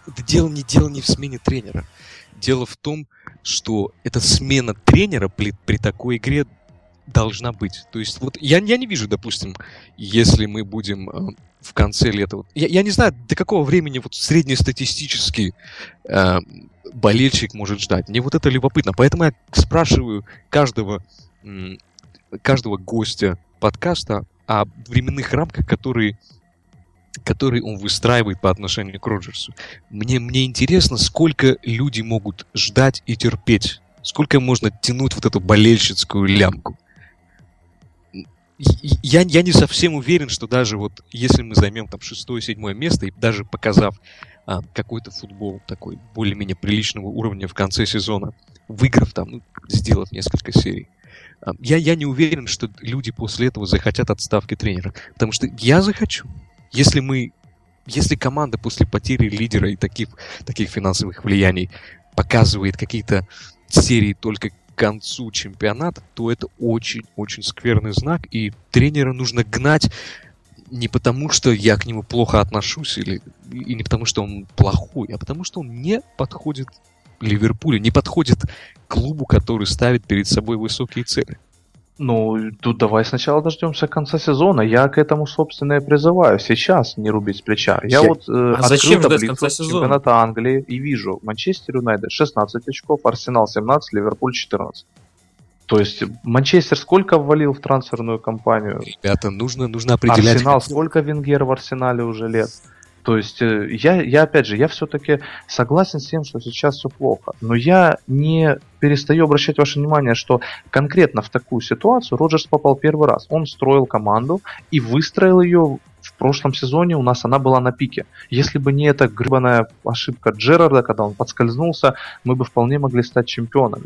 Speaker 2: Это дело не, дело не в смене тренера. Дело в том, что эта смена тренера при, при такой игре должна быть. То есть вот я, я не вижу, допустим, если мы будем э, в конце лета... Вот, я, я не знаю, до какого времени вот среднестатистический э, болельщик может ждать. Мне вот это любопытно. Поэтому я спрашиваю каждого, каждого гостя подкаста о временных рамках, которые который он выстраивает по отношению к Роджерсу. Мне, мне интересно, сколько люди могут ждать и терпеть. Сколько можно тянуть вот эту болельщицкую лямку. Я, я не совсем уверен, что даже вот если мы займем там шестое-седьмое место и даже показав а, какой-то футбол такой более-менее приличного уровня в конце сезона, выиграв там, ну, сделав несколько серий, а, я, я не уверен, что люди после этого захотят отставки тренера. Потому что я захочу. Если мы если команда после потери лидера и таких, таких финансовых влияний показывает какие-то серии только к концу чемпионата, то это очень-очень скверный знак, и тренера нужно гнать не потому, что я к нему плохо отношусь, или, и не потому, что он плохой, а потому, что он не подходит Ливерпулю, не подходит клубу, который ставит перед собой высокие цели.
Speaker 3: Ну, тут давай сначала дождемся конца сезона. Я к этому, собственно, и призываю. Сейчас не рубить с плеча. Я, я... вот э,
Speaker 4: а зачем ждать конца сезона?
Speaker 3: чемпионата Англии и вижу Манчестер Юнайтед 16 очков, Арсенал 17, Ливерпуль 14. То есть Манчестер сколько ввалил в трансферную кампанию?
Speaker 2: Ребята, нужно, нужно определять...
Speaker 3: Арсенал, сколько Венгер в Арсенале уже лет? То есть э, я, я опять же, я все-таки согласен с тем, что сейчас все плохо. Но я не перестаю обращать ваше внимание, что конкретно в такую ситуацию Роджерс попал первый раз. Он строил команду и выстроил ее в прошлом сезоне у нас она была на пике. Если бы не эта гребаная ошибка Джерарда, когда он подскользнулся, мы бы вполне могли стать чемпионами.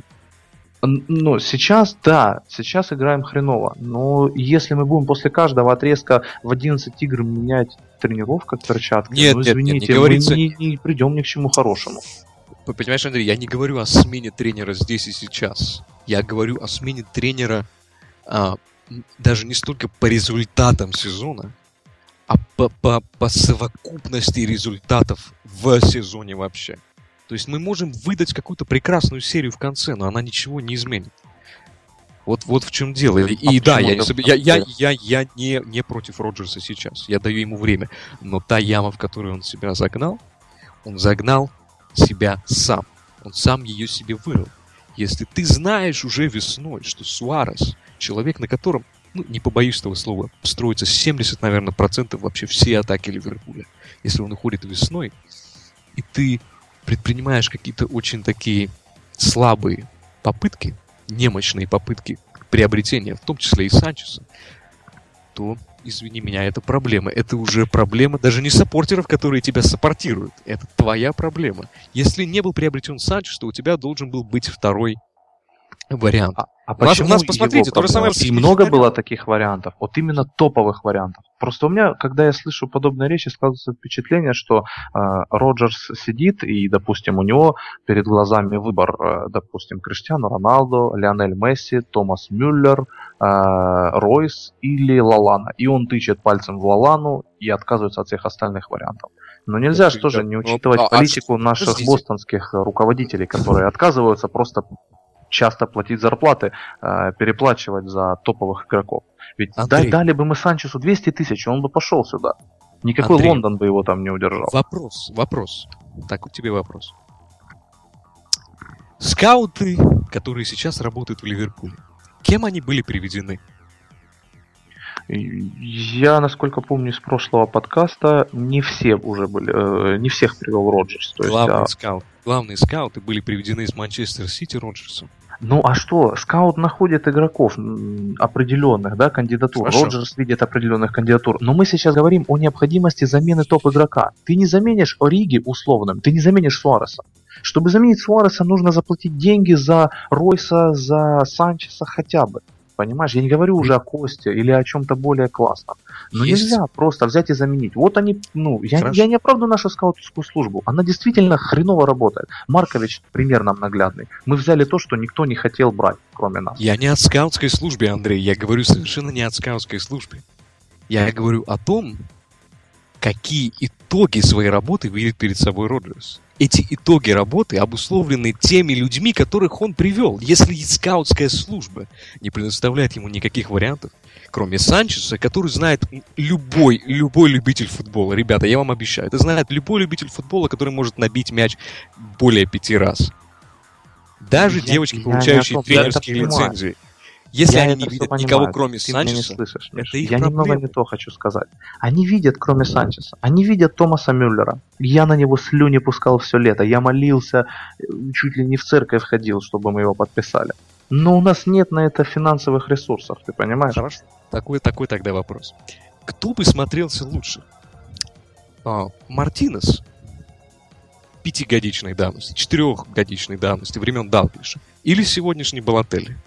Speaker 3: Ну, сейчас, да, сейчас играем хреново. Но если мы будем после каждого отрезка в 11 игр менять тренировка перчатки,
Speaker 2: нет, ну, извините, нет, нет, не говорится...
Speaker 3: мы не, не придем ни к чему хорошему.
Speaker 2: Понимаешь, Андрей, я не говорю о смене тренера здесь и сейчас. Я говорю о смене тренера а, даже не столько по результатам сезона, а по, по, по совокупности результатов в сезоне вообще. То есть мы можем выдать какую-то прекрасную серию в конце, но она ничего не изменит. Вот, вот в чем дело. И, а и да, я, я, я, я, я не, не против Роджерса сейчас. Я даю ему время. Но та яма, в которую он себя загнал, он загнал себя сам. Он сам ее себе вырыл. Если ты знаешь уже весной, что Суарес, человек, на котором, ну, не побоюсь этого слова, строится 70, наверное, процентов вообще все атаки Ливерпуля. Если он уходит весной, и ты предпринимаешь какие-то очень такие слабые попытки, немощные попытки приобретения, в том числе и Санчеса, то, извини меня, это проблема. Это уже проблема даже не саппортеров, которые тебя саппортируют. Это твоя проблема. Если не был приобретен Санчес, то у тебя должен был быть второй вариант.
Speaker 3: А, а почему у нас, посмотрите, то же самое... И много было таких вариантов, вот именно топовых вариантов. Просто у меня, когда я слышу подобные речи, складывается впечатление, что э, Роджерс сидит, и, допустим, у него перед глазами выбор, э, допустим, Криштиану Роналдо, Лионель Месси, Томас Мюллер, э, Ройс или Лалана. И он тычет пальцем в Лалану и отказывается от всех остальных вариантов. Но нельзя же тоже не учитывать а, политику наших бостонских руководителей, которые отказываются просто часто платить зарплаты, э, переплачивать за топовых игроков. Ведь Андрей, дали бы мы Санчесу 200 тысяч, он бы пошел сюда. Никакой Андрей, Лондон бы его там не удержал.
Speaker 2: Вопрос, вопрос. Так, у тебя вопрос. Скауты, которые сейчас работают в Ливерпуле, кем они были приведены?
Speaker 3: Я, насколько помню из прошлого подкаста, не все уже были, э, не всех привел Роджерс.
Speaker 2: То Главный есть, а... скаут, главные скауты были приведены из Манчестер Сити Роджерсом.
Speaker 3: Ну а что, скаут находит игроков определенных, да, кандидатур. Хорошо. Роджерс видит определенных кандидатур. Но мы сейчас говорим о необходимости замены топ-игрока. Ты не заменишь Ориги условным, ты не заменишь Суареса. Чтобы заменить Суареса, нужно заплатить деньги за Ройса, за Санчеса хотя бы. Понимаешь, я не говорю уже о Косте или о чем-то более классном. Но Есть. нельзя просто взять и заменить. Вот они, ну, я, я не оправдываю нашу скаутскую службу. Она действительно хреново работает. Маркович пример нам наглядный. Мы взяли то, что никто не хотел брать, кроме нас.
Speaker 2: Я не от скаутской службы, Андрей. Я говорю совершенно не от скаутской службы. Я говорю о том, какие итоги своей работы видит перед собой Роджерс эти итоги работы обусловлены теми людьми, которых он привел. Если скаутская служба не предоставляет ему никаких вариантов, кроме Санчеса, который знает любой, любой любитель футбола, ребята, я вам обещаю, это знает любой любитель футбола, который может набить мяч более пяти раз. Даже я, девочки, я получающие тренерские лицензии. Если
Speaker 3: Я
Speaker 2: они не видят
Speaker 3: понимаю,
Speaker 2: никого, кроме
Speaker 3: ты меня не
Speaker 2: Санчеса,
Speaker 3: слышишь, Миш.
Speaker 2: это их
Speaker 3: Я немного
Speaker 2: проблема.
Speaker 3: не то хочу сказать. Они видят, кроме Санчеса, они видят Томаса Мюллера. Я на него слюни пускал все лето. Я молился, э, чуть ли не в церковь ходил, чтобы мы его подписали. Но у нас нет на это финансовых ресурсов, ты понимаешь?
Speaker 2: Хорошо. Такой, такой тогда вопрос. Кто бы смотрелся лучше? А, Мартинес пятигодичной давности, четырехгодичной давности, времен Далглиша, или сегодняшний Балотелли?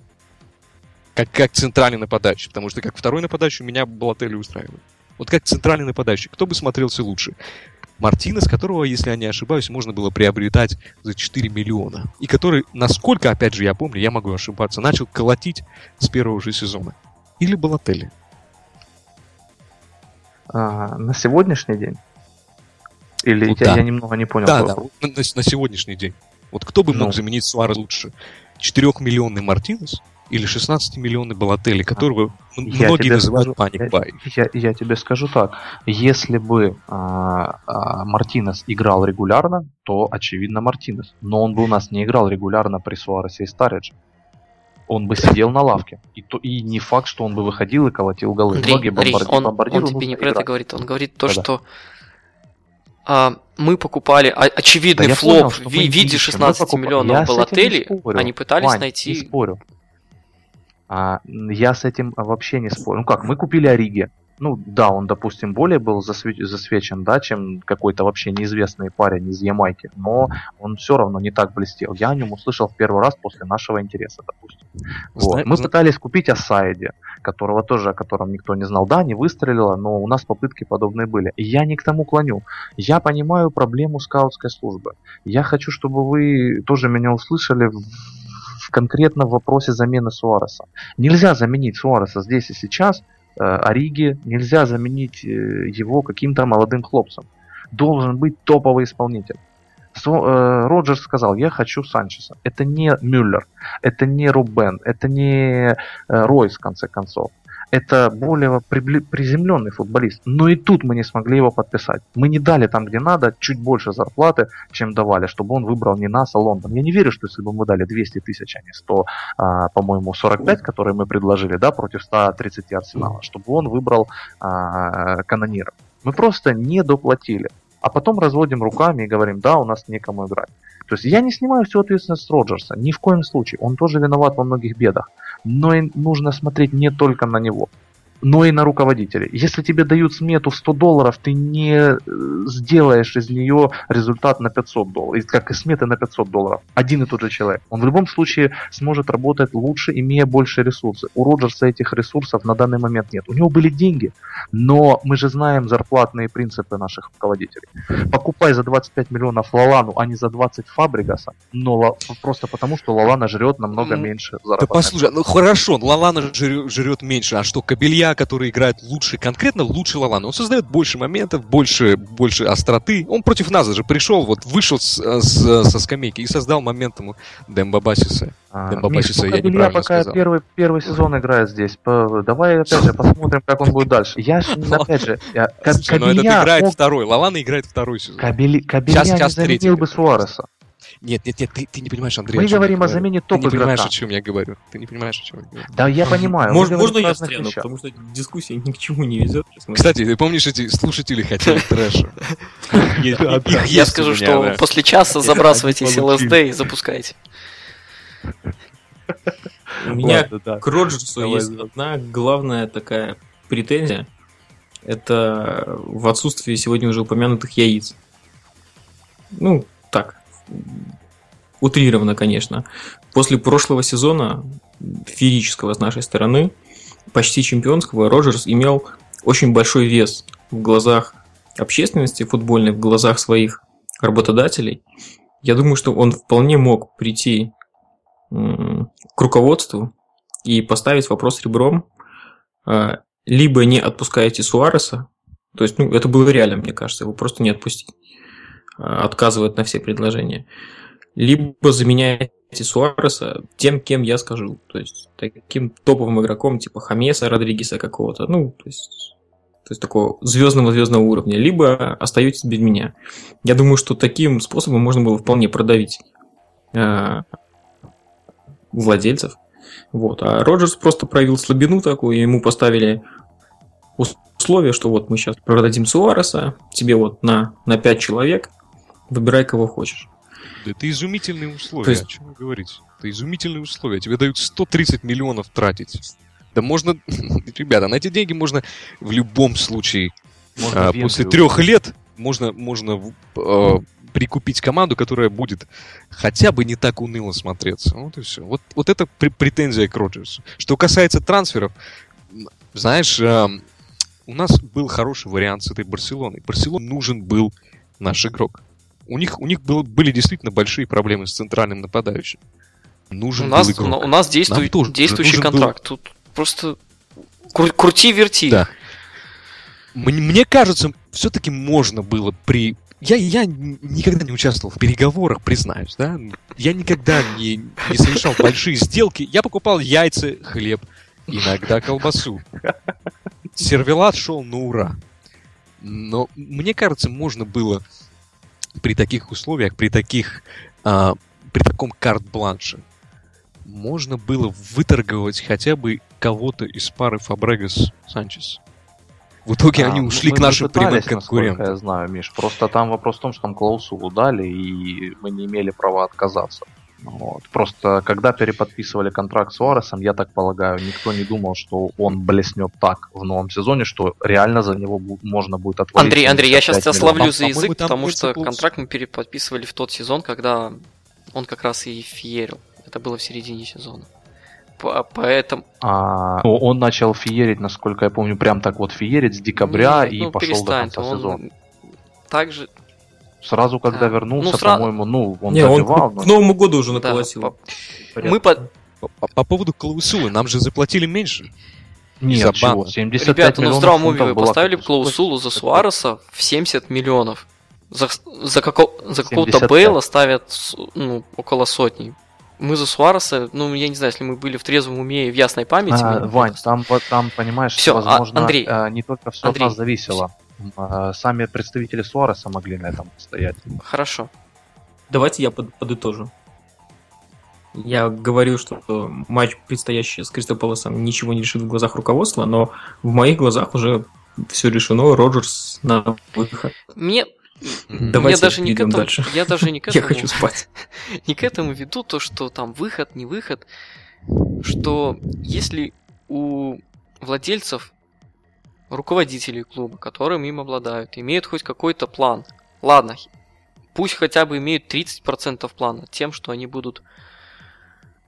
Speaker 2: Как, как центральный нападающий, потому что как второй нападающий меня Балотелли устраивает. Вот как центральный нападающий, кто бы смотрелся лучше? Мартинес, которого, если я не ошибаюсь, можно было приобретать за 4 миллиона. И который, насколько, опять же, я помню, я могу ошибаться, начал колотить с первого же сезона. Или Балотелли.
Speaker 3: А, на сегодняшний день? Или
Speaker 2: Вот
Speaker 3: я,
Speaker 2: да.
Speaker 3: я немного не понял.
Speaker 2: Да, да, на, на- сегодняшний день. Вот кто бы
Speaker 3: Ну.
Speaker 2: мог заменить Суарес лучше? 4-миллионный Мартинес или 16-миллионный Балотелли, которого
Speaker 3: Я
Speaker 2: многие называют
Speaker 3: скажу,
Speaker 2: паник
Speaker 3: я-
Speaker 2: бай.
Speaker 3: Я, я тебе скажу так. Если бы а, а, Мартинес играл регулярно, то очевидно Мартинес. Но он бы у нас не играл регулярно при Суаресе и Старидже. Он бы сидел на лавке. И, то, и не факт, что он бы выходил и колотил голы.
Speaker 1: Андрей,
Speaker 3: Многие
Speaker 1: Андрей,
Speaker 3: бомбарди-
Speaker 1: он, он тебе не про это
Speaker 3: играть.
Speaker 1: говорит, он говорит то,
Speaker 3: Да-да.
Speaker 1: что а, мы покупали о- очевидный
Speaker 3: Да я
Speaker 1: флоп
Speaker 3: понял,
Speaker 1: в виде
Speaker 3: ищем,
Speaker 1: 16
Speaker 3: мы покупаем.
Speaker 1: миллионов
Speaker 3: Я спорю.
Speaker 1: они пытались
Speaker 3: Вань,
Speaker 1: найти...
Speaker 3: Не спорю. А, я с этим вообще не спорю. Ну как, мы купили Ориги. Ну да, он, допустим, более был засве- засвечен, да, чем какой-то вообще неизвестный парень из Ямайки, но он все равно не так блестел. Я о нем услышал в первый раз после нашего интереса, допустим. Вот. Мы пытались купить Асайди, которого тоже, о котором никто не знал. Да, не выстрелило, но у нас попытки подобные были. И я не к тому клоню. Я понимаю проблему скаутской службы. Я хочу, чтобы вы тоже меня услышали в конкретно в вопросе замены Суареса. Нельзя заменить Суареса здесь и сейчас э, Ориги, нельзя заменить э, его каким-то молодым хлопцем. Должен быть топовый исполнитель. Со- э, Роджерс сказал, я хочу Санчеса. Это не Мюллер, это не Рубен, это не э, Ройс, в конце концов. Это более приземленный футболист. Но и тут мы не смогли его подписать. Мы не дали там, где надо, чуть больше зарплаты, чем давали, чтобы он выбрал не нас, а Лондон. Я не верю, что если бы мы дали 200 тысяч, а не 100, а, по-моему, 45, которые мы предложили, да, против 130 Арсенала, чтобы он выбрал а, канониров. Мы просто не доплатили. А потом разводим руками и говорим, да, у нас некому играть. То есть я не снимаю всю ответственность Роджерса, ни в коем случае. Он тоже виноват во многих бедах. Но и нужно смотреть не только на него, но и на руководителей. Если тебе дают смету в 100 долларов, ты не э, сделаешь из нее результат на 500 долларов. Как и сметы на 500 долларов. Один и тот же человек. Он в любом случае сможет работать лучше, имея больше ресурсов. У Роджерса этих ресурсов на данный момент нет. У него были деньги, но мы же знаем зарплатные принципы наших руководителей. Покупай за 25 миллионов Лалану, а не за 20 Фабригаса, но просто потому, что Лалана жрет намного
Speaker 2: Ну,
Speaker 3: меньше
Speaker 2: Да
Speaker 3: заработной
Speaker 2: послушай, ну хорошо, Лалана жрет меньше, а что, Кабелья, который играет лучше, конкретно лучше Лалана, он создает больше моментов, больше, больше остроты. Он против нас даже пришел, вот вышел с- с- со скамейки и создал момент ему Дембабасиса.
Speaker 3: А,
Speaker 2: Демба
Speaker 3: Миш,
Speaker 2: Басиса
Speaker 3: ну,
Speaker 2: я неправильно
Speaker 3: пока
Speaker 2: сказал.
Speaker 3: первый, первый сезон играет здесь. По- Давай опять же посмотрим, как он будет дальше. Я ж, опять же, я-
Speaker 2: Слушай, ну этот играет
Speaker 3: мог-
Speaker 2: второй, Лалана играет второй сезон.
Speaker 3: Кабели- Кабелья
Speaker 2: Сейчас- сейчас
Speaker 3: не заменил
Speaker 2: третий.
Speaker 3: бы Суареса.
Speaker 2: Нет, нет, нет, ты, ты не понимаешь, Андрей.
Speaker 3: Мы
Speaker 2: о чем
Speaker 3: говорим
Speaker 2: я
Speaker 3: о замене
Speaker 2: Ты не
Speaker 3: топ
Speaker 2: понимаешь, о чем я говорю. Ты не понимаешь, о чем я говорю.
Speaker 3: Да, я понимаю.
Speaker 4: можно
Speaker 3: о
Speaker 4: я встряну,
Speaker 3: вещах.
Speaker 4: потому что дискуссия ни к чему не везет.
Speaker 2: Кстати, ты помнишь, эти слушатели хотели трэша?
Speaker 1: Я скажу, что после часа забрасывайтесь
Speaker 3: получили.
Speaker 1: LSD и запускайте.
Speaker 4: У меня к Роджерсу есть одна главная такая претензия. Это в отсутствии сегодня уже упомянутых яиц. Ну, утрированно, конечно. После прошлого сезона, феерического с нашей стороны, почти чемпионского, Роджерс имел очень большой вес в глазах общественности футбольной, в глазах своих работодателей. Я думаю, что он вполне мог прийти к руководству и поставить вопрос ребром, а, либо не отпускаете Суареса, то есть, ну, это было реально, мне кажется, его просто не отпустить, отказывает на все предложения, либо заменяете Суареса тем, кем я скажу, то есть, таким топовым игроком, типа Хамеса, Родригеса какого-то, ну, то есть, то есть такого звездного-звездного уровня, либо остаетесь без меня. Я думаю, что таким способом можно было вполне продавить а, владельцев. Вот. А Роджерс просто проявил слабину такую, ему поставили условие, что вот мы сейчас продадим Суареса, тебе вот на, на 5 человек, выбирай кого хочешь.
Speaker 2: Да это изумительные условия, есть... о чем вы говорите? Это изумительные условия. Тебе дают 130 миллионов тратить. Да можно, ребята, на эти деньги можно в любом случае, можно а, после трех лет, можно, можно э, прикупить команду, которая будет хотя бы не так уныло смотреться. Вот и все. Вот, вот это претензия к Роджерсу. Что касается трансферов, знаешь, э, у нас был хороший вариант с этой Барселоной. Барселоне нужен был наш игрок. У них, у них был, были действительно большие проблемы с центральным нападающим. Нужен
Speaker 1: у нас,
Speaker 2: был игрок.
Speaker 1: У нас действует, тоже действующий контракт. Был... Тут просто кру- крути-верти.
Speaker 2: Да. Мне, мне кажется, все-таки можно было при... Я, я никогда не участвовал в переговорах, признаюсь, да? Я никогда не, не совершал большие сделки. Я покупал яйца, хлеб, иногда колбасу. Сервелат шел на ура. Но мне кажется, можно было при таких условиях, при таких, а, при таком карт-бланше, можно было выторговать хотя бы кого-то из пары Фабрегас Санчес. В итоге а, они ушли к нашим прямым конкурентам.
Speaker 3: Я знаю, Миш. Просто там вопрос в том, что там клаусулу дали, и мы не имели права отказаться. Вот. Просто когда переподписывали контракт с Уаресом, я так полагаю, никто не думал, что он блеснет так в новом сезоне, что реально за него можно будет отвалить.
Speaker 1: Андрей, Андрей, я сейчас тебя славлю за язык, потому что контракт мы переподписывали в тот сезон, когда он как раз и феерил. Это было в середине сезона. Поэтому...
Speaker 3: А, он начал феерить, насколько я помню, прям так вот феерить с декабря Нет, и ну, пошел до конца он сезона.
Speaker 1: Также
Speaker 3: Сразу, когда а, вернулся, ну, сра... по-моему, ну,
Speaker 4: он Не, забивал. Он но... к Новому году уже наколотил. Да,
Speaker 1: по... Мы по...
Speaker 2: по... по поводу клаусулы, нам же заплатили меньше.
Speaker 3: Нет, чего, 75
Speaker 1: Ребята, ну в здравом уме вы поставили клаусулу за Суареса в 70 миллионов. За, за, како... за какого-то Бейла ставят ну, около сотни. Мы за Суареса, ну, я не знаю, если мы были в трезвом уме и в ясной памяти. А,
Speaker 3: Вань, там, там, понимаешь,
Speaker 1: все,
Speaker 3: а, возможно,
Speaker 1: Андрей,
Speaker 3: а, не только все Андрей, от нас зависело. А, сами представители Суареса могли на этом стоять.
Speaker 1: Хорошо.
Speaker 4: Давайте я под, подытожу. Я говорю, что матч, предстоящий с Кристал Пэласом, ничего не решит в глазах руководства, но в моих глазах уже все решено. Роджерс на выход.
Speaker 1: Мне Давайте
Speaker 4: я даже не к этому,
Speaker 1: дальше. Я даже не к этому.
Speaker 4: Я хочу спать.
Speaker 1: Не к этому веду то, что там выход, не выход, что если у владельцев руководителей клуба, которым им обладают, имеют хоть какой-то план. Ладно, пусть хотя бы имеют 30% плана тем, что они будут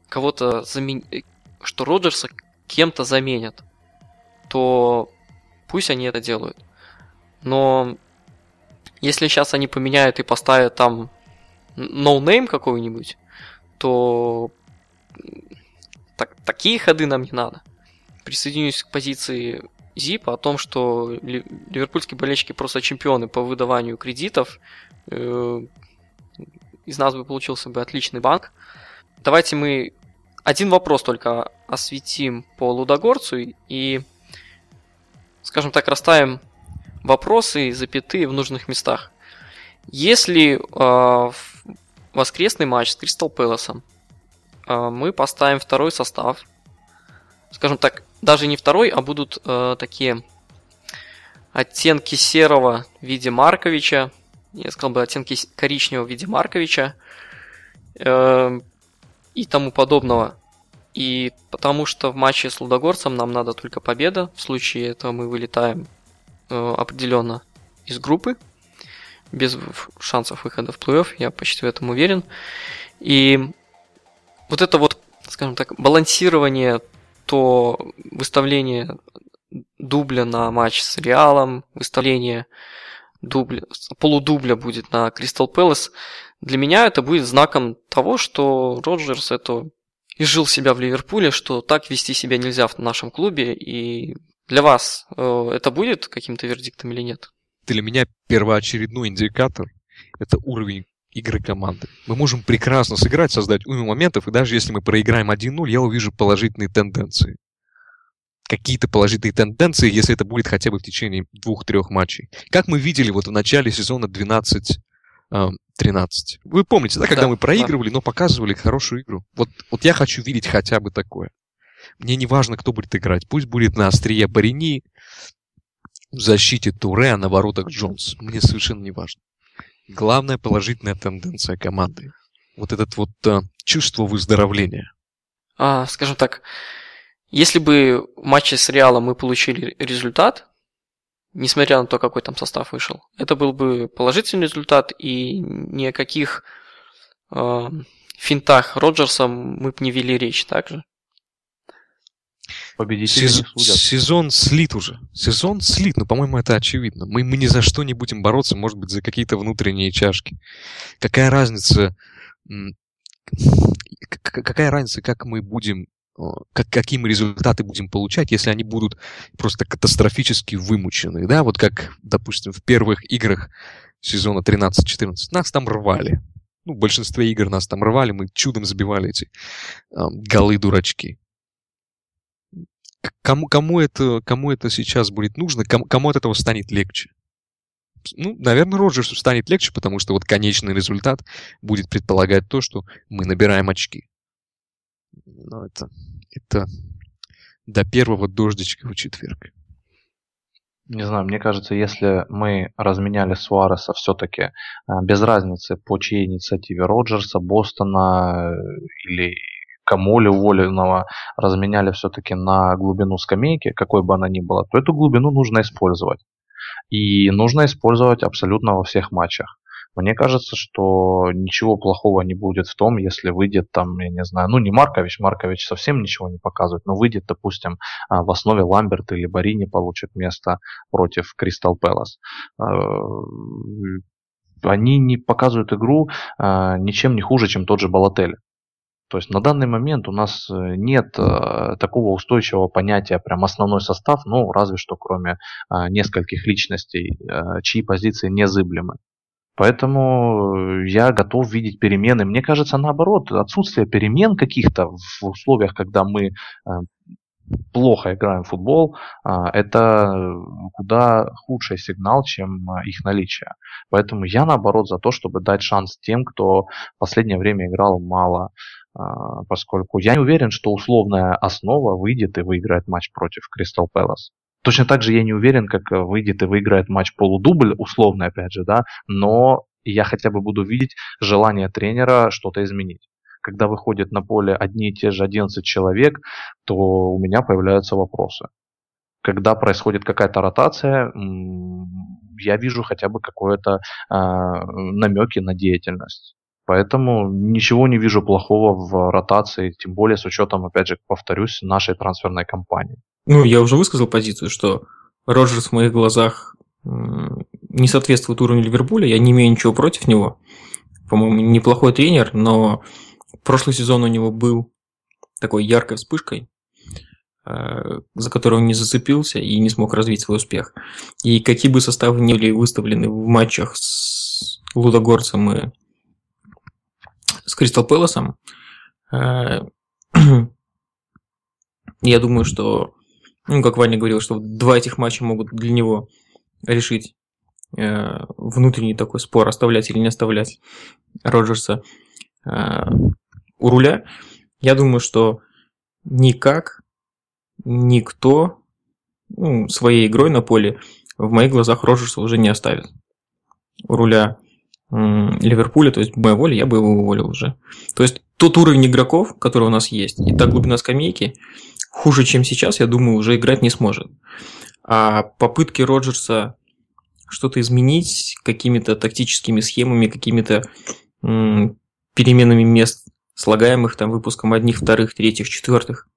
Speaker 1: кого-то заменить, что Роджерса кем-то заменят, то пусть они это делают. Но если сейчас они поменяют и поставят там no name какой-нибудь, то так, такие ходы нам не надо. Присоединюсь к позиции Зипа о том, что ливерпульские болельщики просто чемпионы по выдаванию кредитов. Э, из нас бы получился бы отличный банк. Давайте мы один вопрос только осветим по Лудогорцу и, скажем так, расставим вопросы и запятые в нужных местах. Если э, воскресный матч с Кристал Пэласом э, мы поставим второй состав, скажем так, даже не второй, а будут э, такие оттенки серого в виде Марковича, я сказал бы оттенки коричневого в виде Марковича э, и тому подобного. И потому что в матче с Лудогорцем нам надо только победа, в случае этого мы вылетаем э, определенно из группы, без шансов выхода в плей-офф, я почти в этом уверен. И вот это вот, скажем так, балансирование то выставление дубля на матч с Реалом, выставление дубля, полудубля будет на Кристал Пэлас, для меня это будет знаком того, что Роджерс это изжил себя в Ливерпуле, что так вести себя нельзя в нашем клубе, и для вас э, это будет каким-то вердиктом или нет?
Speaker 2: Для меня первоочередной индикатор – это уровень игры команды. Мы можем прекрасно сыграть, создать уйму моментов, и даже если мы проиграем 1-0, я увижу положительные тенденции. Какие-то положительные тенденции, если это будет хотя бы в течение двух-трех матчей. Как мы видели вот в начале сезона 12 13. Вы помните, да, когда
Speaker 1: Да,
Speaker 2: мы проигрывали, но показывали хорошую игру? Вот, вот я хочу видеть хотя бы такое. Мне не важно, кто будет играть. Пусть будет на острие Барини, в защите Туре, а на воротах Джонс. Мне совершенно не важно. Главная положительная тенденция команды. Вот это вот а, чувство выздоровления.
Speaker 1: А, скажем так, если бы в матче с Реалом мы получили результат, несмотря на то, какой там состав вышел, это был бы положительный результат, и ни о каких э, финтах Роджерса мы бы не вели речь также.
Speaker 3: Победители
Speaker 2: Сез-
Speaker 3: не судят.
Speaker 2: сезон слит уже. Сезон слит, но, по-моему, это очевидно. Мы, мы ни за что не будем бороться, может быть, за какие-то внутренние чашки. Какая разница, какая разница, как мы будем, как, какие мы результаты будем получать, если они будут просто катастрофически вымучены, да, вот как, допустим, в первых играх сезона 13-14 нас там рвали. Ну, в большинстве игр нас там рвали, мы чудом забивали эти э, голы-дурачки. К- Кому, кому, это, кому это сейчас будет нужно, кому, кому от этого станет легче? Ну, наверное, Роджерсу станет легче, потому что вот конечный результат будет предполагать то, что мы набираем очки. Но это, это до первого дождичка в четверг.
Speaker 3: Не знаю, мне кажется, если мы разменяли Суареса все-таки без разницы по чьей инициативе Роджерса, Бостона э, или Камоли уволенного разменяли все-таки на глубину скамейки, какой бы она ни была, то эту глубину нужно использовать. И нужно использовать абсолютно во всех матчах. Мне кажется, что ничего плохого не будет в том, если выйдет там, я не знаю, ну не Маркович, Маркович совсем ничего не показывает, но выйдет, допустим, а, в основе Ламберт или Барини получит место против Кристал Пэлас. Они не показывают игру а, ничем не хуже, чем тот же Балотель. То есть на данный момент у нас э, нет э, такого устойчивого понятия прям основной состав, ну разве что кроме э, нескольких личностей, э, чьи позиции незыблемы. Поэтому я готов видеть перемены. Мне кажется, наоборот, отсутствие перемен каких-то в условиях, когда мы плохо играем в футбол, э, это куда худший сигнал, чем их наличие. Поэтому я наоборот за то, чтобы дать шанс тем, кто в последнее время играл мало, а, поскольку я не уверен, что условная основа выйдет и выиграет матч против Кристал Пэлас. Точно так же я не уверен, как выйдет и выиграет матч полудубль, условный опять же, да, но я хотя бы буду видеть желание тренера что-то изменить. Когда выходят на поле одни и те же 11 человек, то у меня появляются вопросы. Когда происходит какая-то ротация, я вижу хотя бы какое-то э, намеки на деятельность. Поэтому ничего не вижу плохого в ротации, тем более с учетом, опять же, повторюсь, нашей трансферной кампании.
Speaker 4: Ну, я уже высказал позицию, что Роджерс в моих глазах не соответствует уровню Ливерпуля, я не имею ничего против него. По-моему, неплохой тренер, но прошлый сезон у него был такой яркой вспышкой, за которую он не зацепился и не смог развить свой успех. И какие бы составы ни были выставлены в матчах с Лудогорцем и Кристал Пэласом, я думаю, что, ну, как Ваня говорил, что два этих матча могут для него решить э, внутренний такой спор, оставлять или не оставлять Роджерса э, у руля. Я думаю, что никак никто ну, своей игрой на поле в моих глазах Роджерса уже не оставит. У руля Ливерпуля, то есть в моей воле, я бы его уволил уже. То есть тот уровень игроков, который у нас есть, и та глубина скамейки, хуже, чем сейчас, я думаю, уже играть не сможет. А попытки Роджерса что-то изменить какими-то тактическими схемами, какими-то м- переменами мест, слагаемых там выпуском одних, вторых, третьих, четвертых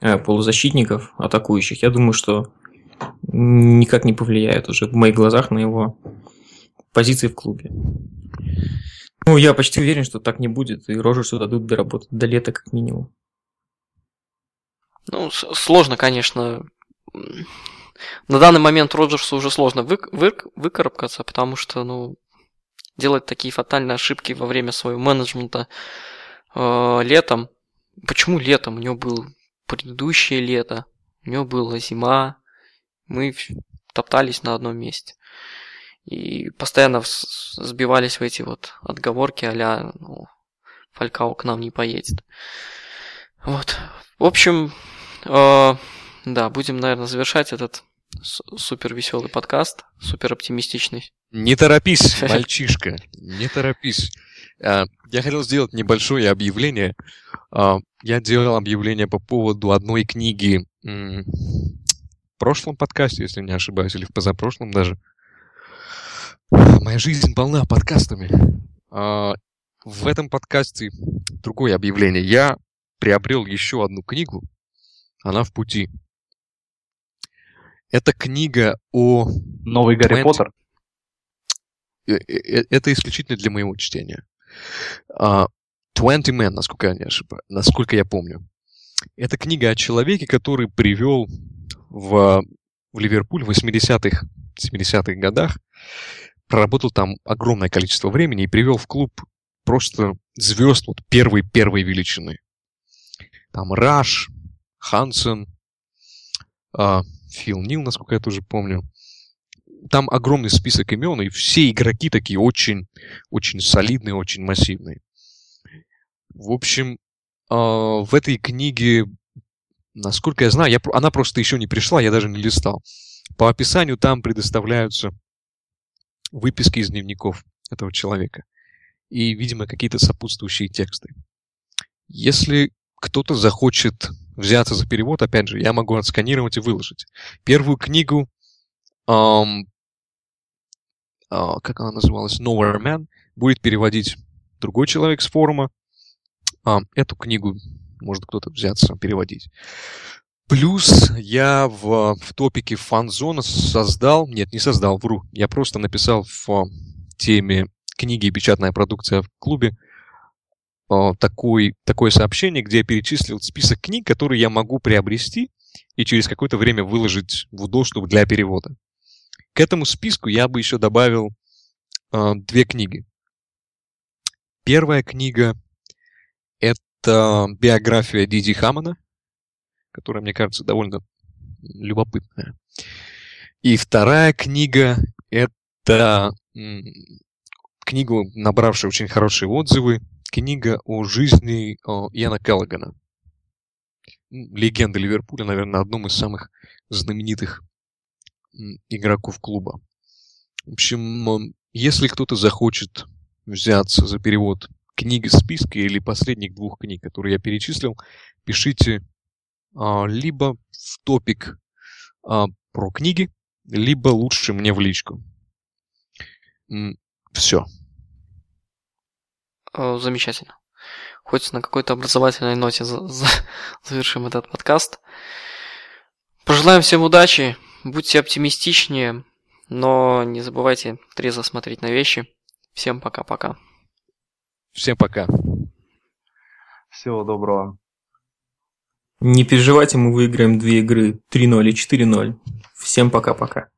Speaker 4: э, полузащитников, атакующих, я думаю, что никак не повлияет уже в моих глазах на его позиции в клубе. Ну, я почти уверен, что так не будет, и Роджерсу дадут доработать до лета как минимум.
Speaker 1: Ну, сложно, конечно. На данный момент Роджерсу уже сложно вы, вы, выкарабкаться, потому что, ну, делать такие фатальные ошибки во время своего менеджмента э, летом. Почему летом? У него было предыдущее лето, у него была зима, мы топтались на одном месте. И постоянно сбивались в эти вот отговорки а ну, Фалькао к нам не поедет. Вот. В общем, э, да, будем, наверное, завершать этот супер веселый подкаст, супер оптимистичный.
Speaker 2: Не торопись, мальчишка, не торопись. А, я хотел сделать небольшое объявление. А, я делал объявление по поводу одной книги в прошлом подкасте, если не ошибаюсь, или в позапрошлом даже. Моя жизнь полна подкастами. А, в этом подкасте другое объявление. Я приобрел еще одну книгу. Она в пути. Это книга о...
Speaker 3: Новый Гарри 20... Поттер?
Speaker 2: Э, э, это исключительно для моего чтения. Uh, 20 Men, насколько я не ошибаюсь, насколько я помню. Это книга о человеке, который привел в, в Ливерпуль в 80-х, 70-х годах, проработал там огромное количество времени и привел в клуб просто звезд вот первой-первой величины. Там Раш, Хансен, э, Фил Нил, насколько я тоже помню. Там огромный список имен, и все игроки такие очень, очень солидные, очень массивные. В общем, э, в этой книге, насколько я знаю, я, она просто еще не пришла, я даже не листал. По описанию там предоставляются выписки из дневников этого человека. И, видимо, какие-то сопутствующие тексты. Если кто-то захочет взяться за перевод, опять же, я могу отсканировать и выложить. Первую книгу, эм, э, как она называлась, Nowhere Man, будет переводить другой человек с форума. Э, эту книгу может кто-то взяться переводить. Плюс я в, в топике фан-зона создал, нет, не создал, вру, я просто написал в теме книги и печатная продукция в клубе такой, такое сообщение, где я перечислил список книг, которые я могу приобрести и через какое-то время выложить в доступ для перевода. К этому списку я бы еще добавил э, две книги. Первая книга — это биография Диди Хамана, которая, мне кажется, довольно любопытная. И вторая книга — это книга, набравшая очень хорошие отзывы, книга о жизни Яна Келлогана. Легенда Ливерпуля, наверное, одном из самых знаменитых игроков клуба. В общем, если кто-то захочет взяться за перевод книги списка или последних двух книг, которые я перечислил, пишите либо в топик а, про книги, либо лучше мне в личку. Все.
Speaker 1: Замечательно. Хоть на какой-то образовательной ноте завершим этот подкаст. Пожелаем всем удачи, будьте оптимистичнее, но не забывайте трезво смотреть на вещи. Всем пока-пока.
Speaker 2: Всем пока.
Speaker 3: Всего доброго.
Speaker 4: Не переживайте, мы выиграем две игры 3-0 и 4-0. Всем пока-пока.